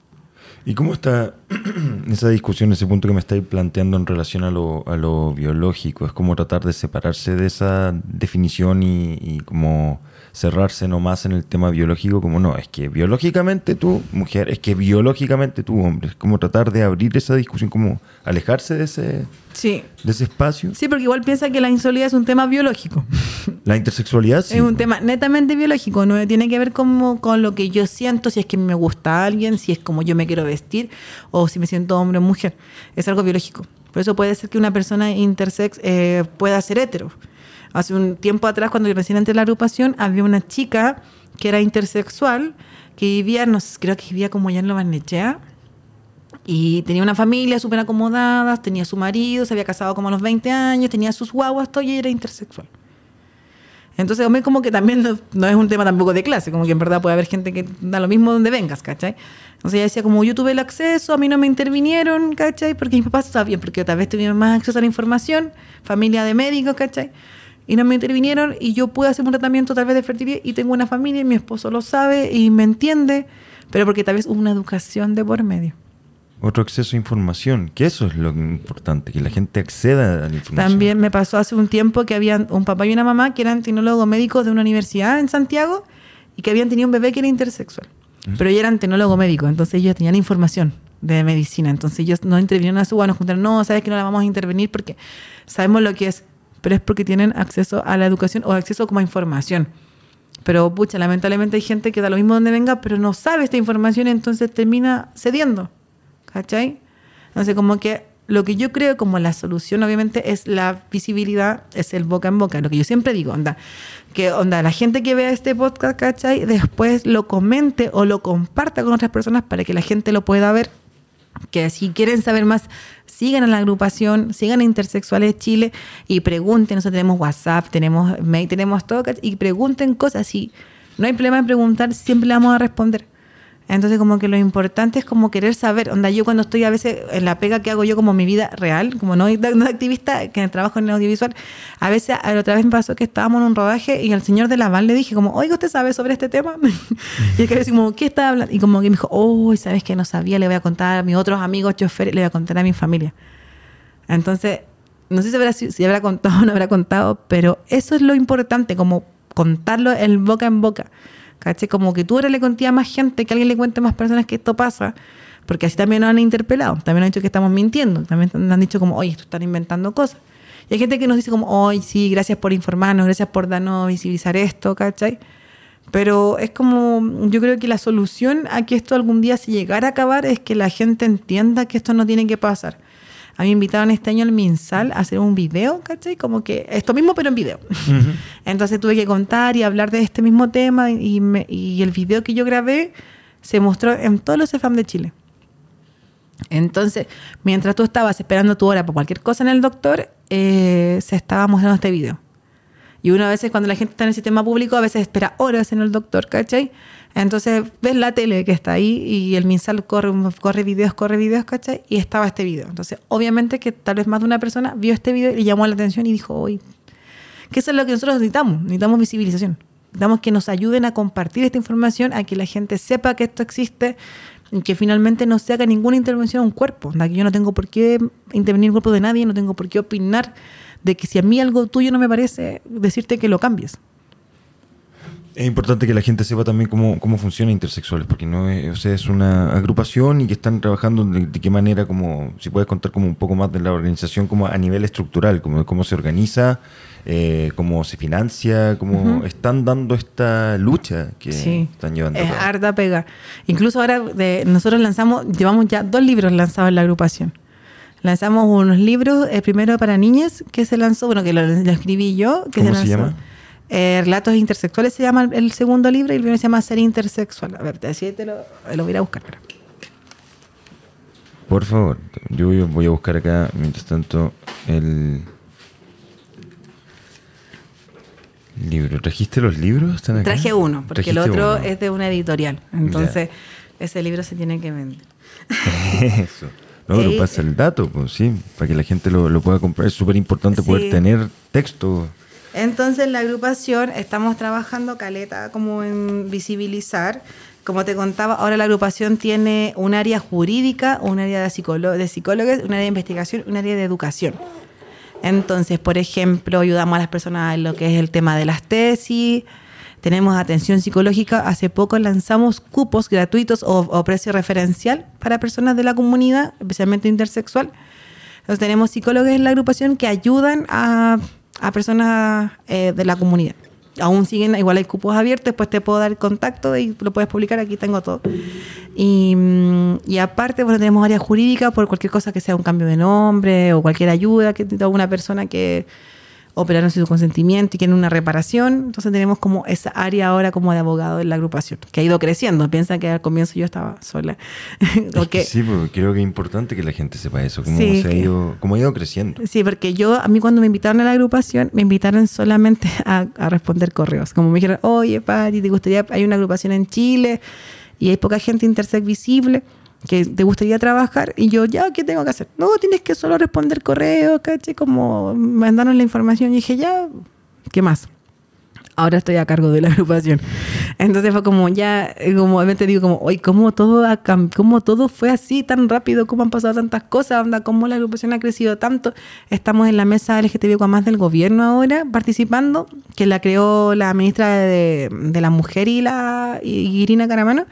¿Y cómo está esa discusión, ese punto que me estáis planteando en relación a lo, a lo biológico? Es como tratar de separarse de esa definición y, y como cerrarse nomás en el tema biológico, como no, es que biológicamente tú, mujer, es que biológicamente tú, hombre, es como tratar de abrir esa discusión, como alejarse de ese, Sí. de ese espacio. Sí, porque igual piensa que la insolidad es un tema biológico. La intersexualidad sí. Es un tema netamente biológico, no tiene que ver como con lo que yo siento, si es que me gusta a alguien, si es como yo me quiero vestir o si me siento hombre o mujer. Es algo biológico. Por eso puede ser que una persona intersex eh, pueda ser hetero. Hace un tiempo atrás, cuando yo recién entré en la agrupación, había una chica que era intersexual, que vivía, no sé, creo que vivía como ya en Lo Barnechea, y tenía una familia súper acomodada, tenía su marido, se había casado como a los 20 años, tenía sus guaguas, todo, y era intersexual. Entonces, hombre, como que también no, no es un tema tampoco de clase, como que en verdad puede haber gente que da lo mismo donde vengas, ¿cachai? Entonces ella decía, como yo tuve el acceso, a mí no me intervinieron, ¿cachai? Porque mis papás sabían, porque tal vez tuvieron más acceso a la información, familia de médicos, ¿cachai? Y no me intervinieron y yo pude hacer un tratamiento tal vez de fertilidad y tengo una familia y mi esposo lo sabe y me entiende, pero porque tal vez hubo una educación de por medio. Otro acceso a información, que eso es lo importante, que la gente acceda a la información. También me pasó hace un tiempo que habían un papá y una mamá que eran tecnólogos médicos de una universidad en Santiago y que habían tenido un bebé que era intersexual. Pero ellos eran tecnólogos médicos, entonces ellos tenían información de medicina. Entonces ellos no intervinieron a su nos juntaron, no, sabes que no la vamos a intervenir porque sabemos lo que es, pero es porque tienen acceso a la educación o acceso como a información. Pero, pucha, lamentablemente hay gente que da lo mismo donde venga, pero no sabe esta información, entonces termina cediendo. ¿Cachai? Entonces, como que lo que yo creo como la solución, obviamente, es la visibilidad, es el boca en boca. Lo que yo siempre digo, onda, que onda, la gente que vea este podcast, ¿cachai? Después lo comente o lo comparta con otras personas para que la gente lo pueda ver. Que si quieren saber más, sigan a la agrupación, sigan a Intersexuales Chile y pregunten. Nosotros tenemos WhatsApp, tenemos mail, tenemos todo, y pregunten cosas. Si no hay problema en preguntar, siempre le vamos a responder. Entonces, como que lo importante es como querer saber. Onda, yo cuando estoy a veces en la pega que hago yo como mi vida real, como no, no activista, que trabajo en el audiovisual, a veces, a la otra vez me pasó que estábamos en un rodaje y al señor de la van le dije como, oiga, ¿usted sabe sobre este tema? y el que le como, ¿qué está hablando? Y como que me dijo, oh, ¿sabes que no sabía? Le voy a contar a mis otros amigos choferes, le voy a contar a mi familia. Entonces, no sé si habrá, si habrá contado o no habrá contado, pero eso es lo importante, como contarlo el boca en boca. ¿Caché? Como que tú ahora le conté a más gente, que alguien le cuente a más personas que esto pasa, porque así también nos han interpelado, también han dicho que estamos mintiendo, también nos han dicho como, oye, esto están inventando cosas. Y hay gente que nos dice como, oye, sí, gracias por informarnos, gracias por darnos visibilizar esto, ¿cachai? Pero es como, yo creo que la solución a que esto algún día se llegara a acabar es que la gente entienda que esto no tiene que pasar. A mí me invitaron este año al MinSal a hacer un video, ¿cachai? Como que esto mismo, pero en video. Entonces tuve que contar y hablar de este mismo tema y, me- y el video que yo grabé se mostró en todos los EFAM de Chile. Entonces, mientras tú estabas esperando tu hora para cualquier cosa en el doctor, eh, se estaba mostrando este video. Y uno a veces cuando la gente está en el sistema público, a veces espera horas en el doctor, ¿cachai? Entonces ves la tele que está ahí y el MinSal corre, corre videos, corre videos, ¿cachai? Y estaba este video. Entonces, obviamente que tal vez más de una persona vio este video y le llamó la atención y dijo, oye, que eso es lo que nosotros necesitamos, necesitamos visibilización. Necesitamos que nos ayuden a compartir esta información, a que la gente sepa que esto existe y que finalmente no se haga ninguna intervención a un cuerpo. Yo no tengo por qué intervenir en el cuerpo de nadie, no tengo por qué opinar de que si a mí algo tuyo no me parece, decirte que lo cambies. Es importante que la gente sepa también cómo, cómo funciona Intersexuales, porque no es, o sea, es una agrupación y que están trabajando de, de qué manera, como si puedes contar como un poco más de la organización como a nivel estructural, como cómo se organiza, eh, cómo se financia, cómo están dando esta lucha que Sí, están llevando. a es harta pega. Incluso ahora de, nosotros lanzamos, llevamos ya dos libros lanzados en la agrupación. Lanzamos unos libros, el primero para niñas, que se lanzó, bueno, que lo, lo escribí yo. Que ¿Cómo se, se lanzó. llama? Eh, Relatos intersexuales se llama el, segundo libro y el primero se llama Ser intersexual. A ver, así te lo, lo voy a buscar. Por favor, yo voy- a buscar acá, mientras tanto, el libro. ¿Trajiste los libros? ¿Están acá? Traje uno, porque el otro uno. es de una editorial. Entonces, ese libro se tiene que vender. Eso. No, pero Eh, pasa el dato, pues sí, para que la gente lo, lo pueda comprar. Es súper importante poder tener texto. Entonces, la agrupación estamos trabajando caleta como en visibilizar. Como te contaba, ahora la agrupación tiene un área jurídica, un área de, psicólogos, de psicólogos, un área de investigación, un área de educación. Entonces, por ejemplo, ayudamos a las personas en lo que es el tema de las tesis, tenemos atención psicológica. Hace poco lanzamos cupos gratuitos o, precio referencial para personas de la comunidad, especialmente intersexual. Entonces tenemos psicólogos en la agrupación que ayudan a, personas eh, de la comunidad aún siguen, igual hay cupos abiertos, después te puedo dar contacto y lo puedes publicar, aquí tengo todo. Y, mm, y aparte, bueno, tenemos área jurídica por cualquier cosa que sea un cambio de nombre o cualquier ayuda que tenga una persona que operaron sin su consentimiento y quieren una reparación. Entonces tenemos como esa área ahora como de abogado en la agrupación, que ha ido creciendo. Piensa que al comienzo yo estaba sola. sí, porque creo que es importante que la gente sepa eso, cómo, se ha ido, cómo ha ido creciendo. Sí, porque yo, a mí cuando me invitaron a la agrupación, me invitaron solamente a, a responder correos. Como me dijeron, oye, Pati, ¿te gustaría? Hay una agrupación en Chile y hay poca gente intersex visible que te gustaría trabajar y yo, ya, ¿qué tengo que hacer? No, tienes que solo responder correo, caché, como mandarnos la información y dije, ya, ¿qué más? Ahora estoy a cargo de la agrupación. Entonces fue como ya, como obviamente digo, como, oye, ¿cómo todo, cómo todo fue así tan rápido? ¿Cómo han pasado tantas cosas? Onda, ¿Cómo la agrupación ha crecido tanto? Estamos en la mesa LGTB más del gobierno ahora participando, que la creó la ministra de, de la Mujer y la y Irina Caramano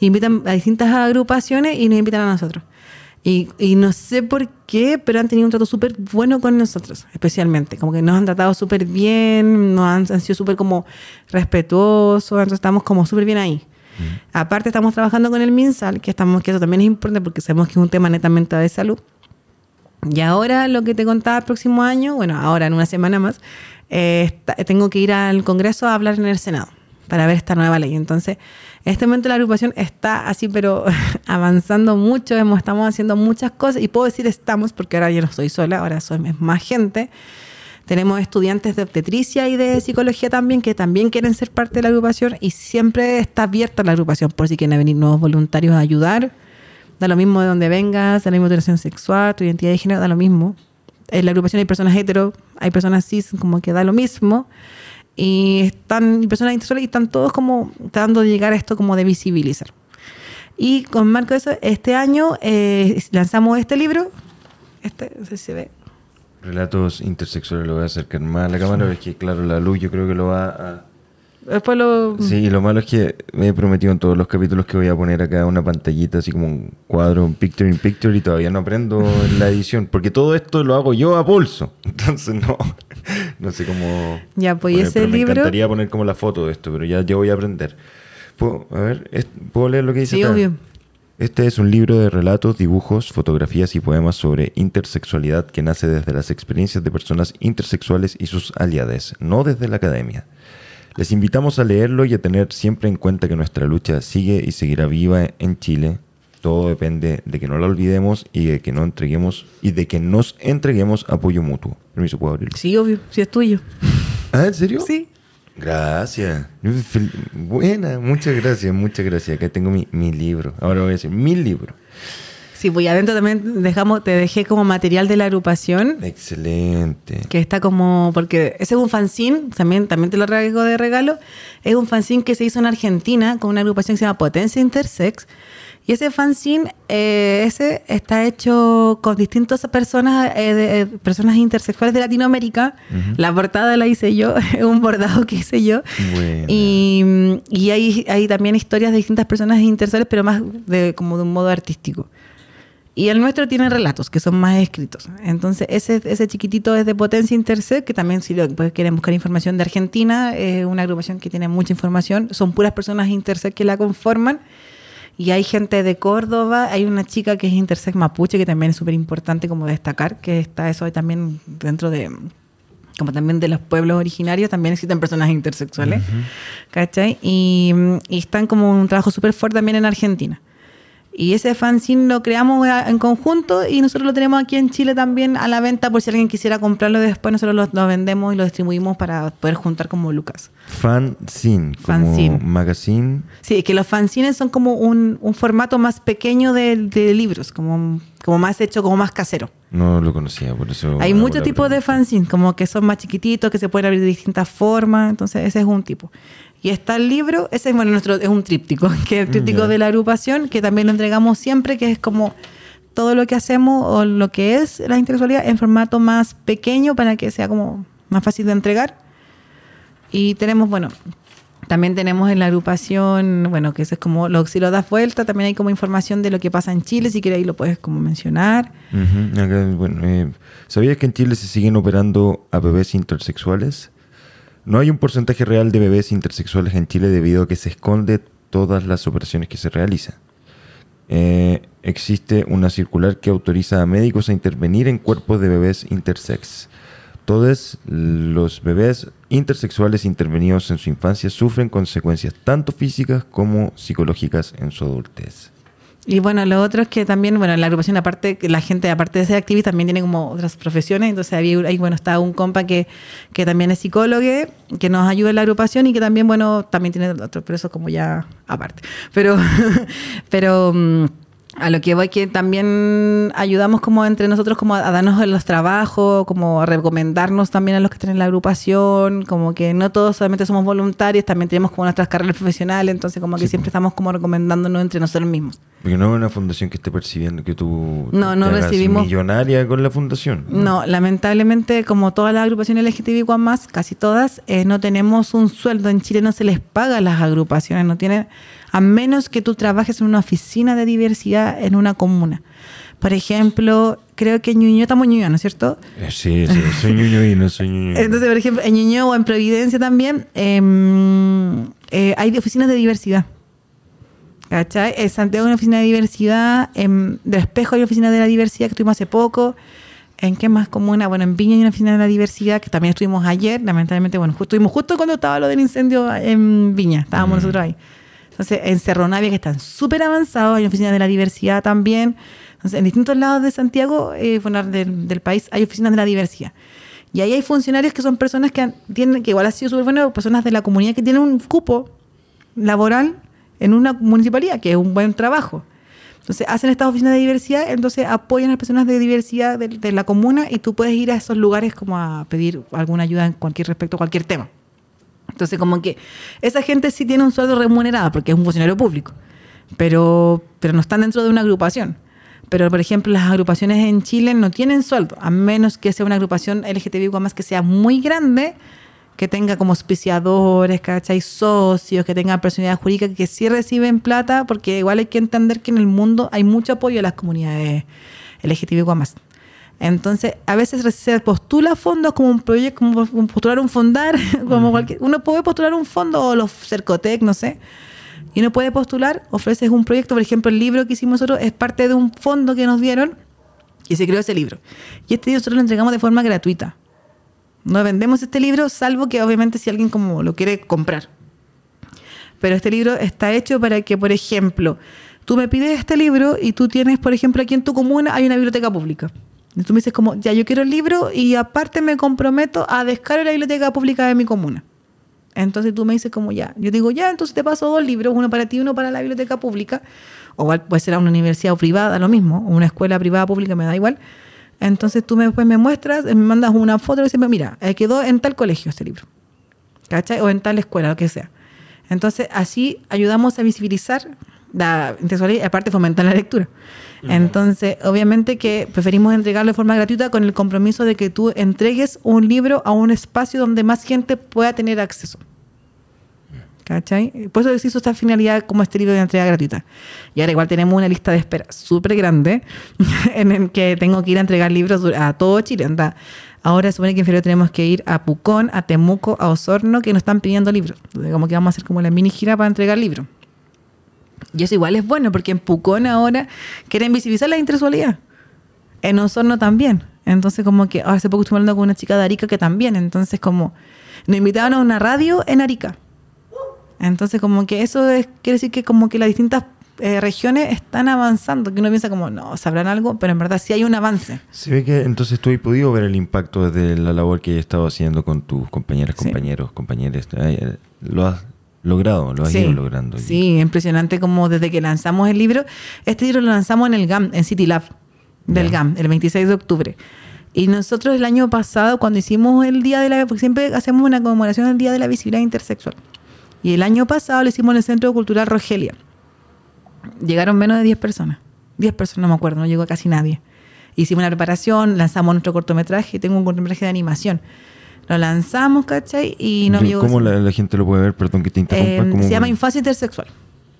invitan a distintas agrupaciones y nos invitan a nosotros. Y, y no sé por qué, pero han tenido un trato súper bueno con nosotros, especialmente. Como que nos han tratado súper bien, nos han, han sido súper como respetuosos, entonces estamos como súper bien ahí. Mm. Aparte estamos trabajando con el MinSal, que, estamos, que eso también es importante porque sabemos que es un tema netamente de salud. Y ahora lo que te contaba el próximo año, bueno, ahora en una semana más, eh, tengo que ir al Congreso a hablar en el Senado para ver esta nueva ley. Entonces, en este momento la agrupación está así, pero avanzando mucho, estamos haciendo muchas cosas y puedo decir estamos porque ahora ya no estoy sola, ahora soy más gente. Tenemos estudiantes de obstetricia y de psicología también que también quieren ser parte de la agrupación y siempre está abierta la agrupación por si quieren venir nuevos voluntarios a ayudar. Da lo mismo de donde vengas, da la misma orientación sexual, tu identidad de género, da lo mismo. En la agrupación hay personas hetero, hay personas cis, como que da lo mismo y están personas intersexuales y están todos como tratando de llegar a esto como de visibilizar. Y con marco de eso, este año eh, lanzamos este libro. Este, no sé si se ve. Relatos intersexuales, lo voy a acercar más a la cámara, es que claro, la luz yo creo que lo va a... Después lo... Sí, y lo malo es que me he prometido en todos los capítulos que voy a poner acá una pantallita, así como un cuadro, un picture in picture, y todavía no aprendo la edición, porque todo esto lo hago yo a pulso. Entonces no, no sé cómo. Ya, pues ese libro. Me encantaría poner como la foto de esto, pero ya, yo voy a aprender. ¿Puedo, a ver, ¿puedo leer lo que dice? Sí, obvio. Este es un libro de relatos, dibujos, fotografías y poemas sobre intersexualidad que nace desde las experiencias de personas intersexuales y sus aliades, no desde la academia. Les invitamos a leerlo y a tener siempre en cuenta que nuestra lucha sigue y seguirá viva en Chile todo depende de que no la olvidemos y de que no entreguemos y de que nos entreguemos apoyo mutuo. Permiso, ¿puedo abrirlo? Sí, obvio, sí es tuyo. ¿Ah, en serio? Sí. Gracias. Buena, muchas gracias, muchas gracias. Acá tengo mi, mi libro. Ahora voy a decir mi libro. Sí, pues adentro también dejamos, te dejé como material de la agrupación. Excelente. Que está como, porque ese es un fanzine, también, también te lo traigo de regalo. Es un fanzine que se hizo en Argentina con una agrupación que se llama Potencia Intersex y ese fanzine, eh, ese está hecho con distintas personas, eh, eh, personas intersexuales de Latinoamérica. La portada la hice yo, un bordado que hice yo. Y, y hay, hay, también historias de distintas personas intersexuales, pero más de, como de un modo artístico. Y el nuestro tiene relatos que son más escritos. Entonces, ese, ese chiquitito es de Potencia Intersex, que también si pues, quieren buscar información de Argentina, es una agrupación que tiene mucha información. Son puras personas intersex que la conforman. Y hay gente de Córdoba, hay una chica que es intersex mapuche, que también es súper importante como destacar, que está eso también dentro de, como también de los pueblos originarios, también existen personas intersexuales, ¿cachai? Y, y, están como un trabajo súper fuerte también en Argentina. Y ese fanzine lo creamos en conjunto y nosotros lo tenemos aquí en Chile también a la venta por si alguien quisiera comprarlo después nosotros lo, vendemos y lo distribuimos para poder juntar como Lucas. Fanzine, como fanzine. magazine. Sí, que los fanzines son como un, un formato más pequeño de, de, libros, como, como más hecho, como más casero. No lo conocía, por eso. Hay muchos tipos de fanzines, como que son más chiquititos, que se pueden abrir de distintas formas. Entonces, ese es un tipo. Y está el libro, ese es, bueno, nuestro, es un tríptico, que es el tríptico de la agrupación, que también lo entregamos siempre, que es como todo lo que hacemos o lo que es la intelectualidad en formato más pequeño para que sea como más fácil de entregar. Y tenemos, bueno, también tenemos en la agrupación, bueno, que eso es como, lo, si lo das vuelta, también hay como información de lo que pasa en Chile, si quieres ahí lo puedes como mencionar. Ujú, acá, bueno, eh, ¿Sabías que en Chile se siguen operando a bebés intersexuales? No hay un porcentaje real de bebés intersexuales en Chile debido a que se esconde todas las operaciones que se realizan. Eh, existe una circular que autoriza a médicos a intervenir en cuerpos de bebés intersex. Todos los bebés intersexuales intervenidos en su infancia sufren consecuencias tanto físicas como psicológicas en su adultez. Y bueno, lo otro es que también, bueno, la agrupación, aparte, la gente, aparte de ser activista, también tiene como otras profesiones. Entonces, había, ahí, bueno, está un compa que, que también es psicólogo, que nos ayuda en la agrupación y que también, bueno, también tiene otro, pero eso como ya aparte. Pero, pero mm, a lo que voy que también ayudamos como entre nosotros como a, a darnos en los trabajos, como a recomendarnos también a los que están en la agrupación, como que no todos solamente somos voluntarios, también tenemos como nuestras carreras profesionales, entonces como que Sí, siempre estamos como recomendándonos entre nosotros mismos. Porque no es una fundación que esté percibiendo que tú No, te no hagas recibimos- millonaria con la fundación. No, lamentablemente, como todas las agrupaciones LGTBIQ más, casi todas, eh, no tenemos un sueldo. En Chile no se les paga a las agrupaciones, no tienen, a menos que tú trabajes en una oficina de diversidad en una comuna. Por ejemplo, creo que en Ñuñoa estamos Ñuñoa, ¿no es cierto? Eh, Sí, sí, soy ñuño y no soy ñuño. Entonces, por ejemplo, en Ñuñoa o en Providencia también em, eh, hay oficinas de diversidad. ¿Cachai? En Santiago hay una oficina de diversidad, en de Espejo hay una oficina de la diversidad que tuvimos hace poco. ¿En qué más comuna? Bueno, en Viña hay una oficina de la diversidad que también estuvimos ayer. Lamentablemente, bueno, justo, estuvimos justo cuando estaba lo del incendio en Viña. Estábamos Mm. nosotros ahí. Entonces, en Cerro Navia, que están súper avanzados, hay una oficina de la diversidad también. Entonces, en distintos lados de Santiago, eh, del, país, hay oficinas de la diversidad. Y ahí hay funcionarios que son personas que han- tienen, que igual ha sido súper bueno, personas de la comunidad que tienen un cupo laboral en una municipalidad, que es un buen trabajo. Entonces hacen estas oficinas de diversidad, entonces apoyan a las personas de diversidad de, la comuna y tú puedes ir a esos lugares como a pedir alguna ayuda en cualquier respecto cualquier tema. Entonces como que esa gente sí tiene un sueldo remunerado porque es un funcionario público, pero, pero no están dentro de una agrupación. Pero, por ejemplo, las agrupaciones en Chile no tienen sueldo, a menos que sea una agrupación LGTBIQ más que sea muy grande, que tenga como auspiciadores, ¿cachai? Socios, que tengan personalidad jurídica, que sí reciben plata, porque igual hay que entender que en el mundo hay mucho apoyo a las comunidades LGTBIQ. Entonces, a veces se postula fondos como un proyecto, como postular un fondar, como cualquier, uno puede postular un fondo o los Cercotec, no sé, y uno puede postular, ofreces un proyecto, por ejemplo, el libro que hicimos nosotros es parte de un fondo que nos dieron y se creó ese libro. Y este libro nosotros lo entregamos de forma gratuita. No vendemos este libro, salvo que obviamente si alguien como lo quiere comprar. Pero este libro está hecho para que, por ejemplo, tú me pides este libro y tú tienes, por ejemplo, aquí en tu comuna hay una biblioteca pública. Tú me dices como, ya yo quiero el libro y aparte me comprometo a descargar la biblioteca pública de mi comuna. Entonces tú me dices como ya, yo digo ya, entonces te paso dos libros, uno para ti y uno para la biblioteca pública, o puede ser a una universidad o privada, lo mismo, o una escuela privada pública, me da igual. Entonces tú me, después me muestras, me mandas una foto y dices, mira, eh, quedó en tal colegio este libro, ¿cachai? O en tal escuela, lo que sea. Entonces así ayudamos a visibilizar la intersexualidad y aparte fomentar la lectura. Entonces, obviamente que preferimos entregarlo de forma gratuita con el compromiso de que tú entregues un libro a un espacio donde más gente pueda tener acceso. ¿Cachai? Por eso hizo esta finalidad como este libro de entrega gratuita. Y ahora igual tenemos una lista de espera súper grande en el que tengo que ir a entregar libros a todo Chile. Anda. Ahora supone que en febrero tenemos que ir a Pucón, a Temuco, a Osorno, que nos están pidiendo libros. Entonces, Como que vamos a hacer como la mini gira para entregar libros. Y eso igual es bueno, porque en Pucón ahora quieren visibilizar la intersexualidad. En Osorno también. Entonces, como que ah, hace poco estuve hablando con una chica de Arica que también. Entonces, como nos invitaron a una radio en Arica. Entonces, como que eso es, quiere decir que como que las distintas eh, regiones están avanzando. Que uno piensa como, no, sabrán algo, pero en verdad sí hay un avance. Se ve que entonces tú has podido ver el impacto de la labor que has estado haciendo con tus compañeras, Sí. compañeros, compañeras. Eh, Lo has logrado, lo has sí, ido logrando. Sí, impresionante como desde que lanzamos el libro. Este libro lo lanzamos en el GAM, en City Lab. del. GAM, el 26 de octubre. Y nosotros el año pasado, cuando hicimos el Día de la... Porque siempre hacemos una conmemoración del Día de la Visibilidad Intersexual. Y el año pasado lo hicimos en el Centro Cultural Rogelia. Llegaron menos de 10 personas. 10 personas, no me acuerdo, no llegó casi nadie. Hicimos una preparación, lanzamos nuestro cortometraje, tengo un cortometraje de animación. Lo lanzamos, ¿cachai? Y no llegó... ¿Cómo la, la gente lo puede ver? Perdón que te interrumpa. Eh, ¿Cómo- se llama Infancia Intersexual.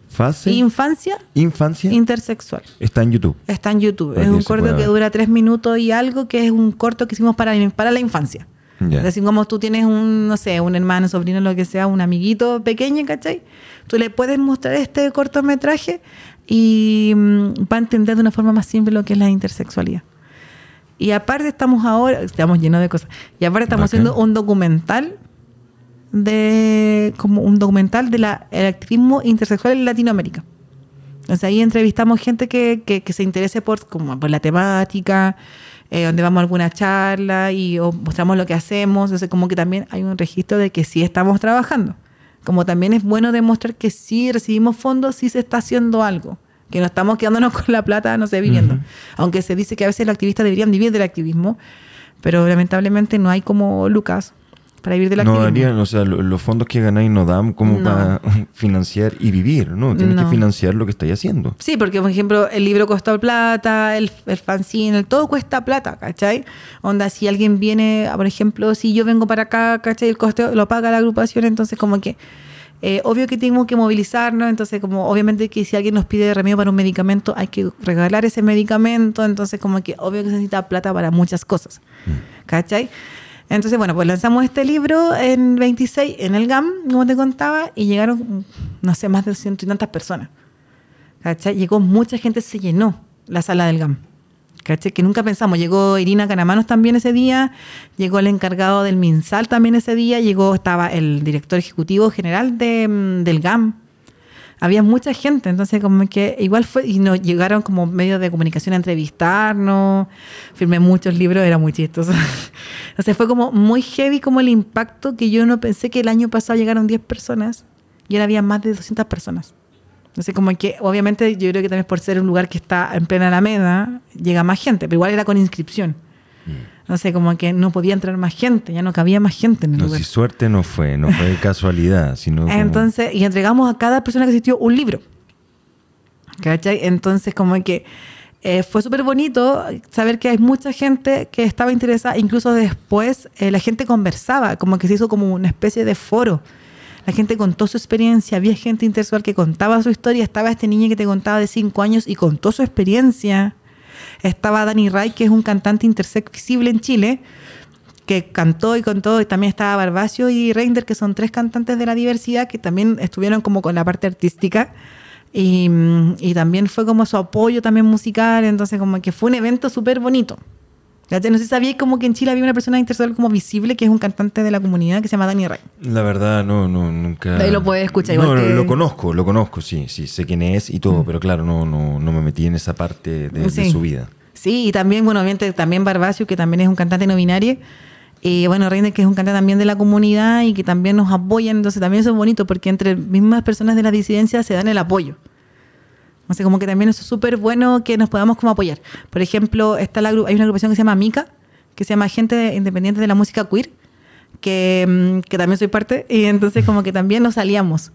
Fase Infancia Infancia Intersexual. está en YouTube. Está en YouTube. Para es un corto que dura tres minutos y algo, que es un corto que hicimos para, para la infancia. Es decir, como tú tienes un, no sé, un hermano, sobrino, lo que sea, un amiguito pequeño, ¿cachai? Tú le puedes mostrar este cortometraje y mm, va a entender de una forma más simple lo que es la intersexualidad. Y aparte estamos ahora, estamos llenos de cosas, y aparte estamos haciendo un documental de, como un documental del activismo intersexual en Latinoamérica. Entonces ahí entrevistamos gente que, que, que se interese por, como por la temática, eh, donde vamos a alguna charla y o mostramos lo que hacemos. Entonces como que también hay un registro de que sí estamos trabajando. Como también es bueno demostrar que sí recibimos fondos, sí se está haciendo algo. Que no estamos quedándonos con la plata, no sé, viviendo. Ujú. Aunque se dice que a veces los activistas deberían vivir del activismo, pero lamentablemente no hay como Lucas para vivir del No activismo. darían, o sea, lo- los fondos que ganáis no dan como No. para financiar y vivir, ¿no? Tienes que No. financiar lo que estáis haciendo. Sí, porque por ejemplo el libro costó plata, el, el fanzine, el todo cuesta plata, ¿cachai? Onda, si alguien viene, por ejemplo, si yo vengo para acá, ¿cachai? El coste lo paga la agrupación, entonces como que, eh, obvio que tenemos que movilizarnos, entonces como obviamente que si alguien nos pide remedio para un medicamento, hay que regalar ese medicamento, entonces como que obvio que se necesita plata para muchas cosas, ¿cachai? Entonces, bueno, pues lanzamos este libro en 26 en el GAM, como te contaba, y llegaron, no sé, más de ciento y tantas personas. ¿Cachai? Llegó mucha gente, se llenó la sala del GAM. Que nunca pensamos. Llegó Irina Canamanos también ese día, llegó el encargado del MinSal también ese día, llegó, estaba el director ejecutivo general de, mm, del GAM. Había mucha gente, entonces como que igual fue, y nos llegaron como medios de comunicación a entrevistarnos, firmé muchos libros, era muy chistoso. Entonces fue como muy heavy como el impacto que yo no pensé que el año pasado llegaron 10 personas y ahora había más de 200 personas. Entonces, como que, obviamente, yo creo que también por ser un lugar que está en plena Alameda, llega más gente, pero igual era con inscripción. No sé, como que no podía entrar más gente, ya no cabía más gente en el No, lugar. si suerte no fue, no fue casualidad, sino como- Entonces, y entregamos a cada persona que asistió un libro. ¿Cachai? Entonces, como que eh, fue súper bonito saber que hay mucha gente que estaba interesada, incluso después eh, la gente conversaba, como que se hizo como una especie de foro. La gente contó su experiencia, había gente intersexual que contaba su historia, estaba este niño que te contaba de 5 años y contó su experiencia. Estaba Dani Ray, que es un cantante intersex visible en Chile, que cantó y contó, y también estaba Barbacio y Reinder, que son tres cantantes de la diversidad, que también estuvieron como con la parte artística. Y, también fue como su apoyo también musical, entonces como que fue un evento súper bonito. ¿Cachai? No sé si sabía como que en Chile había una persona intersexual como visible, que es un cantante de la comunidad que se llama Dani Ray. La verdad, no, no, nunca. De ahí lo puedes escuchar, No, igual no, que- lo conozco, lo conozco, sí, sí, sé quién es y todo, pero claro, no, no, no me metí en esa parte de, su vida. Sí, y también, bueno, obviamente también Barbacio, que también es un cantante no binario. Y bueno, Reiner, que es un cantante también de la comunidad y que también nos apoyan. Entonces también eso es bonito porque entre mismas personas de la disidencia se dan el apoyo. Sea, como que también eso es súper bueno que nos podamos como apoyar. Por ejemplo, está la, hay una agrupación que se llama Mica, que se llama Gente Independiente de la Música Queer, que, mm, que también soy parte, y entonces como que también nos aliamos.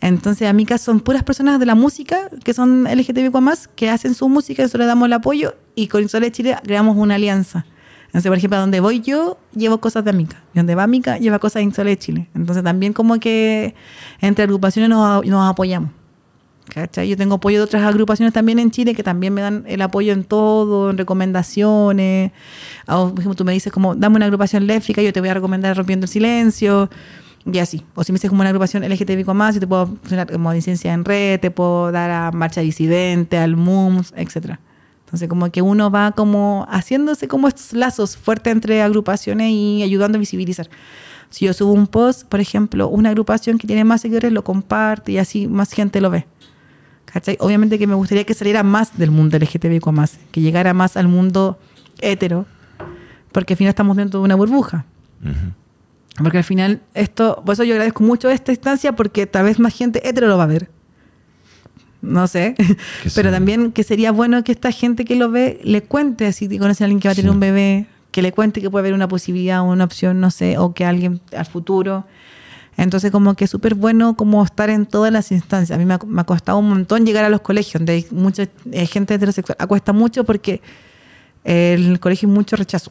Entonces, Amica son puras personas de la música que son LGTBIQ más, que hacen su música, nosotros le damos el apoyo y con Insole Chile creamos una alianza. Entonces, por ejemplo, a donde voy yo, llevo cosas de Amica. Y donde va Amica, lleva cosas de Insole Chile. Entonces, también como que entre agrupaciones nos, nos apoyamos. Yo tengo apoyo de otras agrupaciones también en Chile que también me dan el apoyo en todo, en recomendaciones. O, por ejemplo, tú me dices como, dame una agrupación lésbica, yo te voy a recomendar Rompiendo el Silencio. Y así. O si me dices como una agrupación LGTBIQ más, yo te puedo funcionar como Disidencia en Red, te puedo dar a Marcha Disidente, al MUMS, etcétera. Entonces, como que uno va como haciéndose como estos lazos fuertes entre agrupaciones y ayudando a visibilizar. Si yo subo un post, por ejemplo, una agrupación que tiene más seguidores lo comparte y así más gente lo ve. ¿Cachai? Obviamente que me gustaría que saliera más del mundo LGTBIQ más, que llegara más al mundo hetero, porque al final estamos dentro de una burbuja. Ujú. Porque al final esto, por eso yo agradezco mucho esta instancia, porque tal vez más gente hetero lo va a ver. no sé. Pero también que sería bueno que esta gente que lo ve le cuente, si conoce a alguien que va a tener Sí. un bebé, que le cuente que puede haber una posibilidad o una opción, no sé, o que alguien al futuro. Entonces como que es súper bueno como estar en todas las instancias. A mí me ha, me ha costado un montón llegar a los colegios, donde hay mucha eh, gente heterosexual. Cuesta mucho porque eh, el colegio hay mucho rechazo.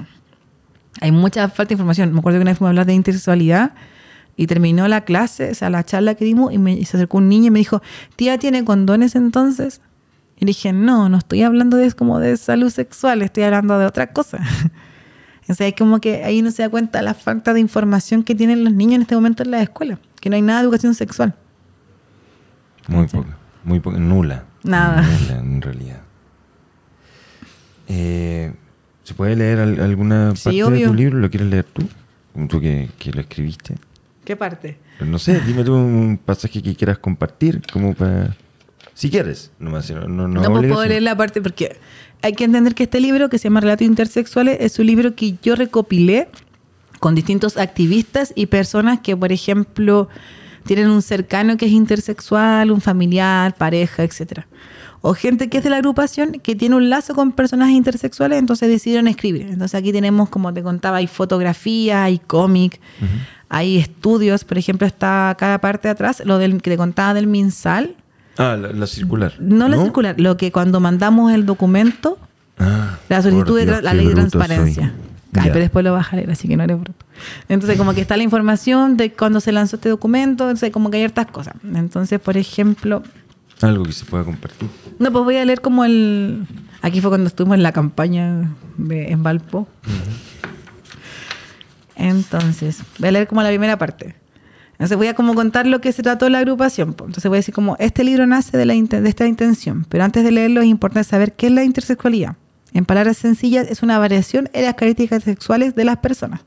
Hay mucha falta de información. Me acuerdo que una vez fuimos a hablar de intersexualidad y terminó la clase, o sea, la charla que dimos, y, me, y se acercó un niño y me dijo, tía, ¿tiene condones entonces? Y dije, no, no estoy hablando de, como de salud sexual, estoy hablando de otra cosa. o sea, es como que ahí no se da cuenta la falta de información que tienen los niños en este momento en la escuela, que no hay nada de educación sexual. Muy poca, muy poca, nula. Nada. Nula, en realidad. Eh, ¿Se puede leer al- alguna Sí, parte de tu libro? ¿Lo quieres leer tú? Tú que, que lo escribiste. ¿Qué parte? Pero no sé, dime tú un pasaje que quieras compartir, como para... Si quieres, nomás, no, no, No, pues puedo leer la parte porque hay que entender que este libro, que se llama Relatos Intersexuales, es un libro que yo recopilé con distintos activistas y personas que, por ejemplo, tienen un cercano que es intersexual, un familiar, pareja, etcétera. O gente que es de la agrupación que tiene un lazo con personas intersexuales, entonces decidieron escribir. Entonces aquí tenemos, como te contaba, hay fotografía, hay cómic, hay estudios. Por ejemplo, está cada parte de atrás, lo del que te contaba del MinSal. Ah, la, la circular. No la circular, lo que cuando mandamos el documento, Ah, la solicitud de la ley de transparencia. Ay, pero después lo vas a leer, así que no eres bruto. Entonces, como que está la información de cuando se lanzó este documento, entonces como que hay hartas cosas. Entonces, por ejemplo, Algo que se pueda compartir. no, pues voy a leer como el... Aquí fue cuando estuvimos en la campaña de, en Valpo. Entonces, voy a leer como la primera parte. Entonces voy a como contar lo que se trató la agrupación. Entonces voy a decir como, este libro nace de, de esta intención, pero antes de leerlo es importante saber qué es la intersexualidad. En palabras sencillas, es una variación en las características sexuales de las personas.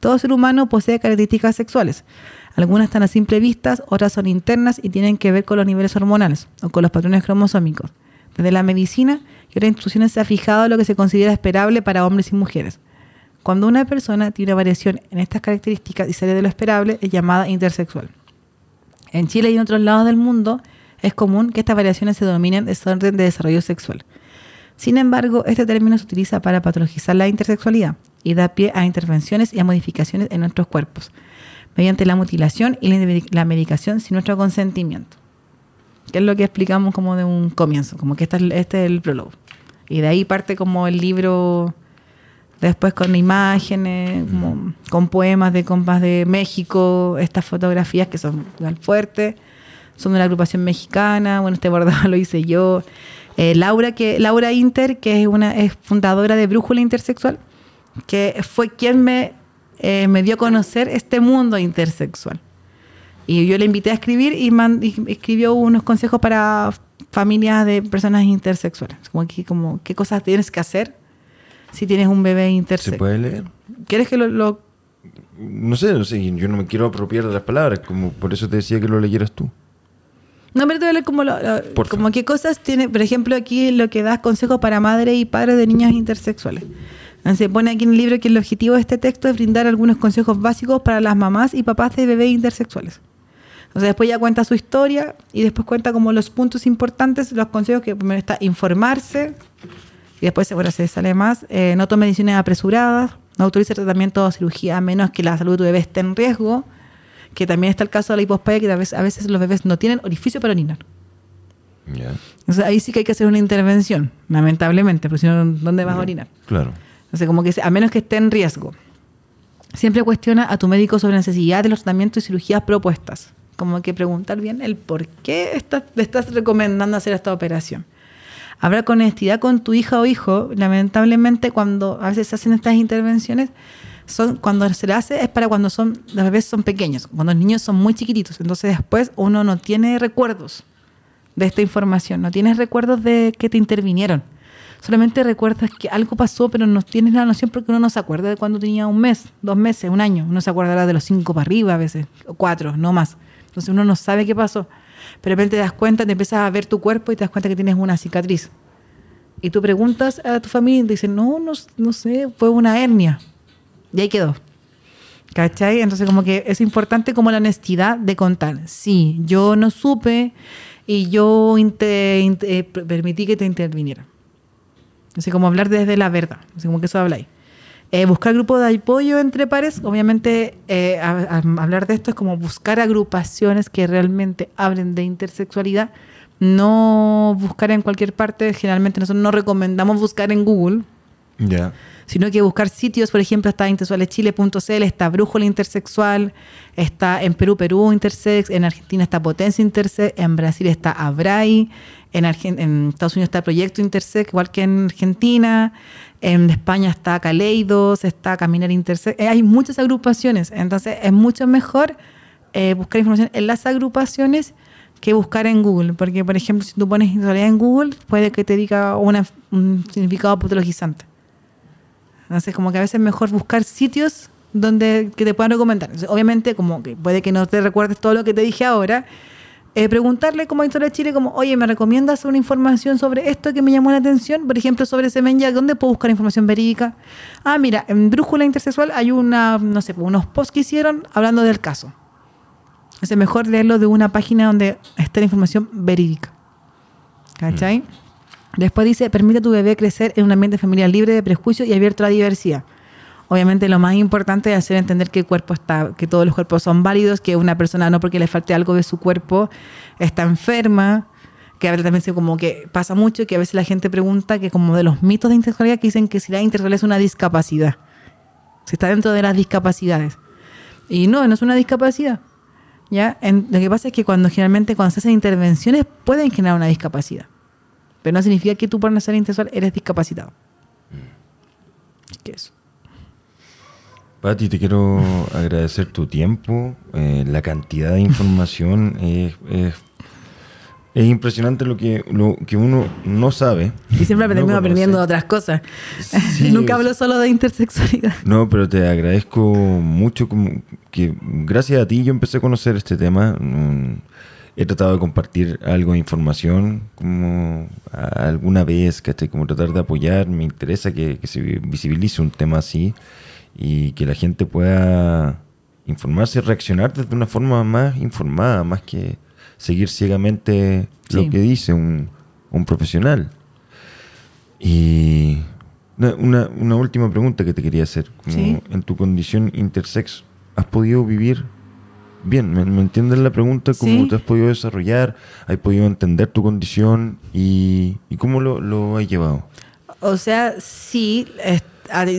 Todo ser humano posee características sexuales. Algunas están a simple vista, otras son internas y tienen que ver con los niveles hormonales o con los patrones cromosómicos. Desde la medicina y otras instituciones se ha fijado lo que se considera esperable para hombres y mujeres. Cuando una persona tiene una variación en estas características y sale de lo esperable, es llamada intersexual. En Chile y en otros lados del mundo es común que estas variaciones se denominen desorden de desarrollo sexual. Sin embargo, este término se utiliza para patologizar la intersexualidad y da pie a intervenciones y a modificaciones en nuestros cuerpos, mediante la mutilación y la- medicación sin nuestro consentimiento. Que es lo que explicamos como de un comienzo, como que es, este es el prólogo. Y de ahí parte como el libro, después con imágenes, como con poemas de compas de México, estas fotografías que son igual fuertes, son de una agrupación mexicana, bueno, este bordado lo hice yo. Eh, Laura, que, Laura Inter, que es una es fundadora de Brújula Intersexual, que fue quien me, eh, me dio a conocer este mundo intersexual. Y yo le invité a escribir y, man- y escribió unos consejos para familias de personas intersexuales. Como, que, como qué cosas tienes que hacer si tienes un bebé ¿Se intersexual. puede leer? ¿Quieres que lo, lo- No sé, no sé, yo no me quiero apropiar de las palabras, como por eso te decía que lo leyeras tú. No, pero te voy a leer como, lo- lo- como qué cosas tiene, por ejemplo, aquí lo que das consejos para madres y padres de niños intersexuales. Se pone aquí en el libro que el objetivo de este texto es brindar algunos consejos básicos para las mamás y papás de bebés intersexuales. Entonces después ya cuenta su historia y después cuenta como los puntos importantes, los consejos que primero está informarse y después bueno, se sale más, eh, no tome decisiones apresuradas, no autorice tratamiento o cirugía a menos que la salud de tu bebé esté en riesgo, que también está el caso de la hipospedia, que a veces, a veces los bebés no tienen orificio para orinar. Entonces ahí sí que hay que hacer una intervención, lamentablemente, porque si no, ¿dónde vas a orinar? claro. Entonces, como que a menos que esté en riesgo. Siempre cuestiona a tu médico sobre la necesidad de los tratamientos y cirugías propuestas. Como que preguntar bien el por qué estás, le estás recomendando hacer esta operación. Hablar con honestidad con tu hija o hijo. Lamentablemente, cuando a veces se hacen estas intervenciones, son cuando se le hace es para cuando son los bebés son pequeños, cuando los niños son muy chiquititos. Entonces, después uno no tiene recuerdos de esta información, no tienes recuerdos de que te intervinieron. Solamente recuerdas que algo pasó, pero no tienes la noción porque uno no se acuerda de cuando tenía un mes, dos meses, un año. Uno se acordará de los cinco para arriba a veces, o cuatro, no más. Entonces uno no sabe qué pasó. Pero de repente te das cuenta, te empiezas a ver tu cuerpo y te das cuenta que tienes una cicatriz. Y tú preguntas a tu familia y te dicen, no, no, no sé, fue una hernia. Y ahí quedó. ¿Cachai? Entonces como que es importante como la honestidad de contar. Sí, yo no supe y yo eh, permití que te interviniera. Así como hablar desde la verdad, así como que eso habláis. Eh, buscar grupos de apoyo entre pares, obviamente eh, a- a- hablar de esto es como buscar agrupaciones que realmente hablen de intersexualidad, no buscar en cualquier parte, generalmente nosotros no recomendamos buscar en Google, sino que buscar sitios, por ejemplo, está intersexualeschile.cl, está Brújula Intersexual, está en Perú, Perú Intersex, en Argentina está Potencia Intersex, en Brasil está Abrai, en, en Estados Unidos está Proyecto Intersex, igual que en Argentina, en España está Caleidos, está Caminar Intersex, Eh, hay muchas agrupaciones, entonces es mucho mejor eh, buscar información en las agrupaciones que buscar en Google, porque por ejemplo, si tú pones intersexualidad en Google, puede que te diga una- un significado patologizante. Entonces, como que a veces es mejor buscar sitios donde que te puedan recomendar. Entonces, obviamente, como que puede que no te recuerdes todo lo que te dije ahora, eh, preguntarle como a Historia de Chile, como, oye, ¿me recomiendas una información sobre esto que me llamó la atención? Por ejemplo, sobre Semenya, ¿dónde puedo buscar información verídica? Ah, mira, en Brújula Intersexual hay una, no sé, unos posts que hicieron hablando del caso. Es mejor leerlo de una página donde esté la información verídica. ¿Cachai? Después dice, permite a tu bebé crecer en un ambiente familiar libre de prejuicios y abierto a la diversidad. Obviamente lo más importante es hacer entender que el cuerpo está, que todos los cuerpos son válidos, que una persona no porque le falte algo de su cuerpo está enferma, que a veces también se como que pasa mucho que a veces la gente pregunta que como de los mitos de intersexualidad que dicen que si la intersexualidad es una discapacidad. Si está dentro de las discapacidades. Y no, no es una discapacidad. ¿Ya? En- lo que pasa es que cuando generalmente cuando se hacen intervenciones pueden generar una discapacidad. Pero no significa que tú por nacer intersexual eres discapacitado. Es que eso. Pati, te quiero agradecer tu tiempo. eh, la cantidad de información es, es, es impresionante lo que, lo que uno no sabe. Y siempre no termino aprendiendo otras cosas. Sí, Nunca hablo solo de intersexualidad. No, pero te agradezco mucho como que gracias a ti yo empecé a conocer este tema. Mm, He tratado de compartir algo de información como alguna vez, ¿cachai? Como tratar de apoyar. Me interesa que, que se visibilice un tema así y que la gente pueda informarse y reaccionar desde una forma más informada, más que seguir ciegamente lo que dice un, un profesional. Y una, una- una última pregunta que te quería hacer. Como Sí. En tu condición intersex, ¿has podido vivir bien? ¿Me, me entiendes la pregunta? ¿Cómo Sí. te has podido desarrollar? ¿Has podido entender tu condición? ¿Y, y cómo lo, lo has llevado? O sea, sí,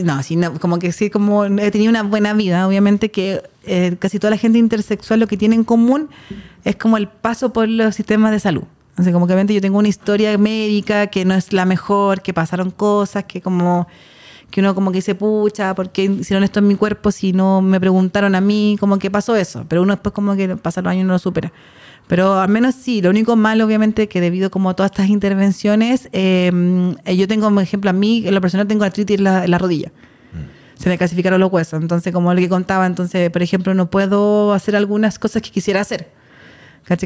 no, sí, no, como que sí, como he tenido una buena vida. Obviamente que eh, casi toda la gente intersexual lo que tiene en común es como el paso por los sistemas de salud. O sea, como que obviamente yo tengo una historia médica que no es la mejor, que pasaron cosas, que como que uno como que dice, pucha, ¿por qué hicieron esto en mi cuerpo si no me preguntaron a mí? Como que pasó eso. Pero uno después como que pasa los años y no lo supera. Pero al menos sí, lo único malo obviamente que debido como a todas estas intervenciones, eh, eh, yo tengo, por ejemplo, a mí en lo personal tengo artritis en la, en la rodilla. Se me calcificaron los huesos. Entonces, como lo que contaba, entonces, por ejemplo, no puedo hacer algunas cosas que quisiera hacer.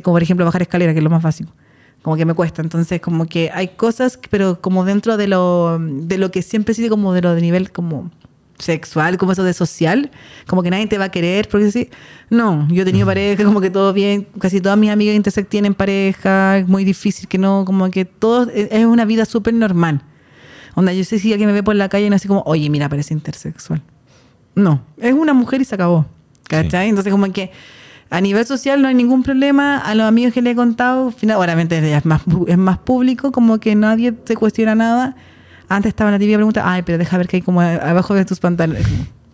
Como por ejemplo bajar escalera, que es lo más básico. Como que me cuesta. Entonces, como que hay cosas, pero como dentro de lo, de lo que siempre he sido como de lo de nivel como sexual, como eso de social, como que nadie te va a querer, porque sí, no, yo he tenido pareja, como que todo bien, casi todas mis amigas intersex tienen pareja, es muy difícil que no, como que todo es es una vida súper normal. Onda, yo sé si alguien me ve por la calle y no así como, oye, mira, parece intersexual. No, es una mujer y se acabó. ¿Cachai? Entonces, como que a nivel social no hay ningún problema. A los amigos que le he contado, final- obviamente es más, es más público, como que nadie se cuestiona nada. Antes estaba la típica pregunta, ay, pero deja ver que hay como abajo de tus pantalones.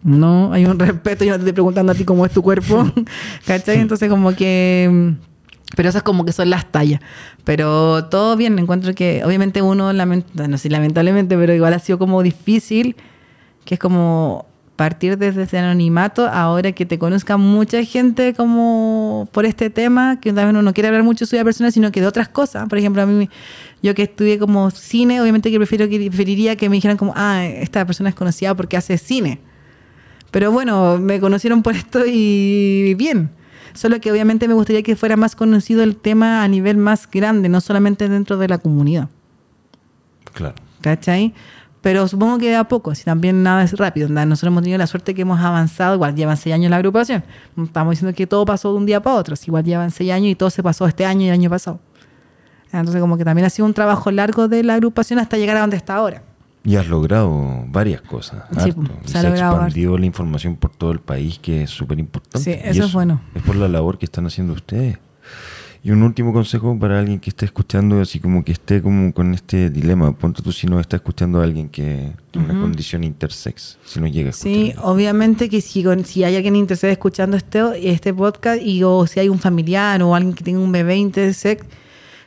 No, hay un respeto, yo no te estoy preguntando a ti cómo es tu cuerpo. ¿Cachai? Entonces, como que. Pero esas como que son las tallas. Pero todo bien, encuentro que obviamente uno, lament- no sé, lamentablemente, pero igual ha sido como difícil, que es como partir desde ese anonimato, ahora que te conozca mucha gente como por este tema, que también uno no quiere hablar mucho de su vida personal, sino que de otras cosas. Por ejemplo, a mí, yo que estudié como cine, obviamente que prefiero que preferiría que me dijeran como, ah, esta persona es conocida porque hace cine. Pero bueno, me conocieron por esto y bien. Solo que obviamente me gustaría que fuera más conocido el tema a nivel más grande, no solamente dentro de la comunidad. Claro. ¿Cachai? Pero supongo que de a poco, si también nada es rápido. Nosotros hemos tenido la suerte que hemos avanzado, igual llevan seis años la agrupación. Estamos diciendo que todo pasó de un día para otro, igual llevan seis años y todo se pasó este año y el año pasado. Entonces como que también ha sido un trabajo largo de la agrupación hasta llegar a donde está ahora. Y has logrado varias cosas. Sí, harto. se se ha expandido la información por todo el país, que es súper importante. Sí, Y eso es bueno. Es por la labor que están haciendo ustedes. Y un último consejo para alguien que esté escuchando, así como que esté como con este dilema. Ponte tú si no está escuchando a alguien que tiene una condición intersex, si no llega a Sí, escuchar. obviamente que si, si hay alguien interesado escuchando este, este podcast y o si hay un familiar o alguien que tenga un bebé intersex,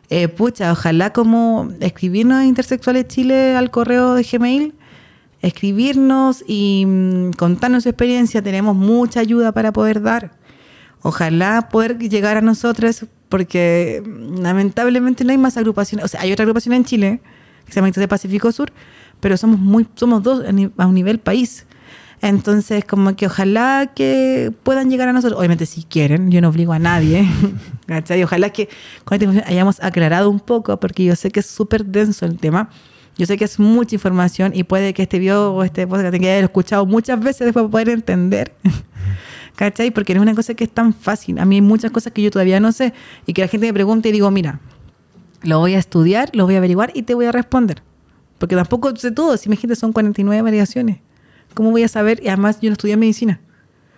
eh, pucha, ojalá como escribirnos a Intersexuales Chile al correo de Gmail, escribirnos y mm, contarnos su experiencia, tenemos mucha ayuda para poder dar. Ojalá poder llegar a nosotras, porque lamentablemente no hay más agrupaciones. O sea, hay otra agrupación en Chile, que se llama Intersex Pacífico Sur, pero somos muy somos dos a un nivel país. Entonces, como que ojalá que puedan llegar a nosotros. Obviamente, si quieren, yo no obligo a nadie. ¿cachai? Ojalá que con esta información hayamos aclarado un poco, porque yo sé que es súper denso el tema. Yo sé que es mucha información y puede que este video o este podcast tenga que haber escuchado muchas veces después para poder entender. ¿Cachai? Porque no es una cosa que es tan fácil. A mí hay muchas cosas que yo todavía no sé y que la gente me pregunta y digo, mira, lo voy a estudiar, lo voy a averiguar y te voy a responder. Porque tampoco sé todo. Si me dijiste son 49 variaciones. ¿Cómo voy a saber? Y además yo no estudié medicina.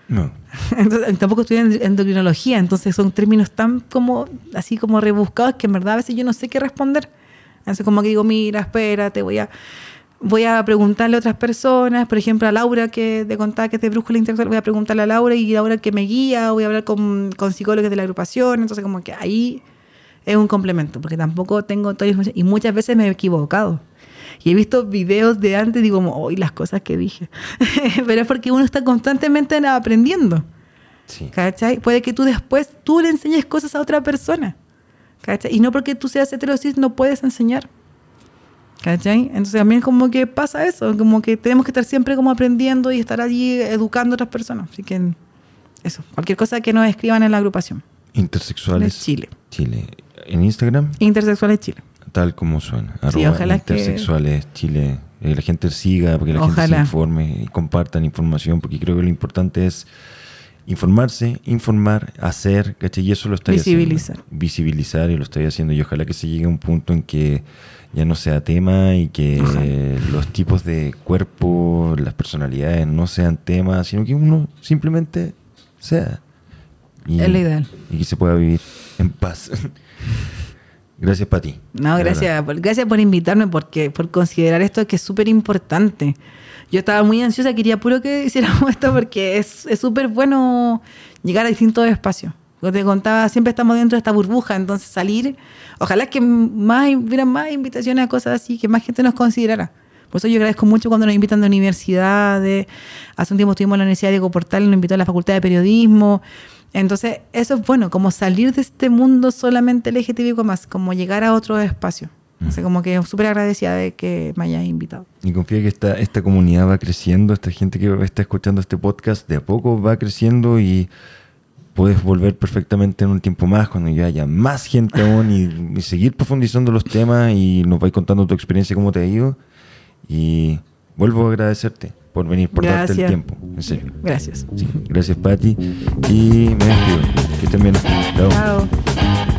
No. Entonces, tampoco estudié en- endocrinología. Entonces son términos tan como, así como rebuscados que en verdad a veces yo no sé qué responder. Entonces como que digo, mira, espérate, voy a, voy a preguntarle a otras personas. Por ejemplo, a Laura que te contaba que es de brújula intelectual, voy a preguntarle a Laura y Laura que me guía. Voy a hablar con, con psicólogos de la agrupación. Entonces como que ahí es un complemento. Porque tampoco tengo toda la información. Y muchas veces me he equivocado. Y he visto videos de antes y digo, hoy las cosas que dije. Pero es porque uno está constantemente aprendiendo. Sí. ¿Cachai? Puede que tú después tú le enseñes cosas a otra persona. ¿Cachai? Y no porque tú seas heterosis no puedes enseñar. ¿Cachai? Entonces también como que pasa eso, como que tenemos que estar siempre como aprendiendo y estar allí educando a otras personas. Así que eso, cualquier cosa que nos escriban en la agrupación. Intersexuales. Chile. Chile. En Instagram, Intersexuales Chile. tal como suena. Sí, ojalá que- Intersexuales Chile. Eh, la gente siga, porque la gente Ojalá. se informe y compartan información, porque creo que lo importante es informarse, informar, hacer, ¿cachai? Y eso lo estoy Visibilizar. haciendo. Visibilizar y lo estoy haciendo. Y ojalá que se llegue a un punto en que ya no sea tema y que los tipos de cuerpo, las personalidades no sean temas, sino que uno simplemente sea. Y, Es lo ideal. Y que se pueda vivir en paz. Gracias, Pati. No, gracias, por, gracias por invitarme, porque por considerar esto que es súper importante. Yo estaba muy ansiosa, quería puro que hiciéramos esto porque es es súper bueno llegar a distintos espacios. Como te contaba, siempre estamos dentro de esta burbuja, entonces salir, ojalá que más hubiera más invitaciones a cosas así, que más gente nos considerara. Por eso yo agradezco mucho cuando nos invitan de universidades. Hace un tiempo estuvimos en la Universidad de Diego Portal, nos invitó a la Facultad de Periodismo. Entonces, eso es bueno, como salir de este mundo solamente LGTBIQ más, como llegar a otro espacio. O sea, como que súper agradecida de que me hayas invitado. Y confía que esta, esta comunidad va creciendo, esta gente que está escuchando este podcast de a poco va creciendo y puedes volver perfectamente en un tiempo más cuando ya haya más gente aún y, y seguir profundizando los temas y nos vais contando tu experiencia, cómo te ha ido. Y vuelvo a agradecerte por venir, por darte el Gracias. tiempo, en serio. Gracias. Sí, gracias, Pati. Y me despido. Que estén bien. Chao. Chao.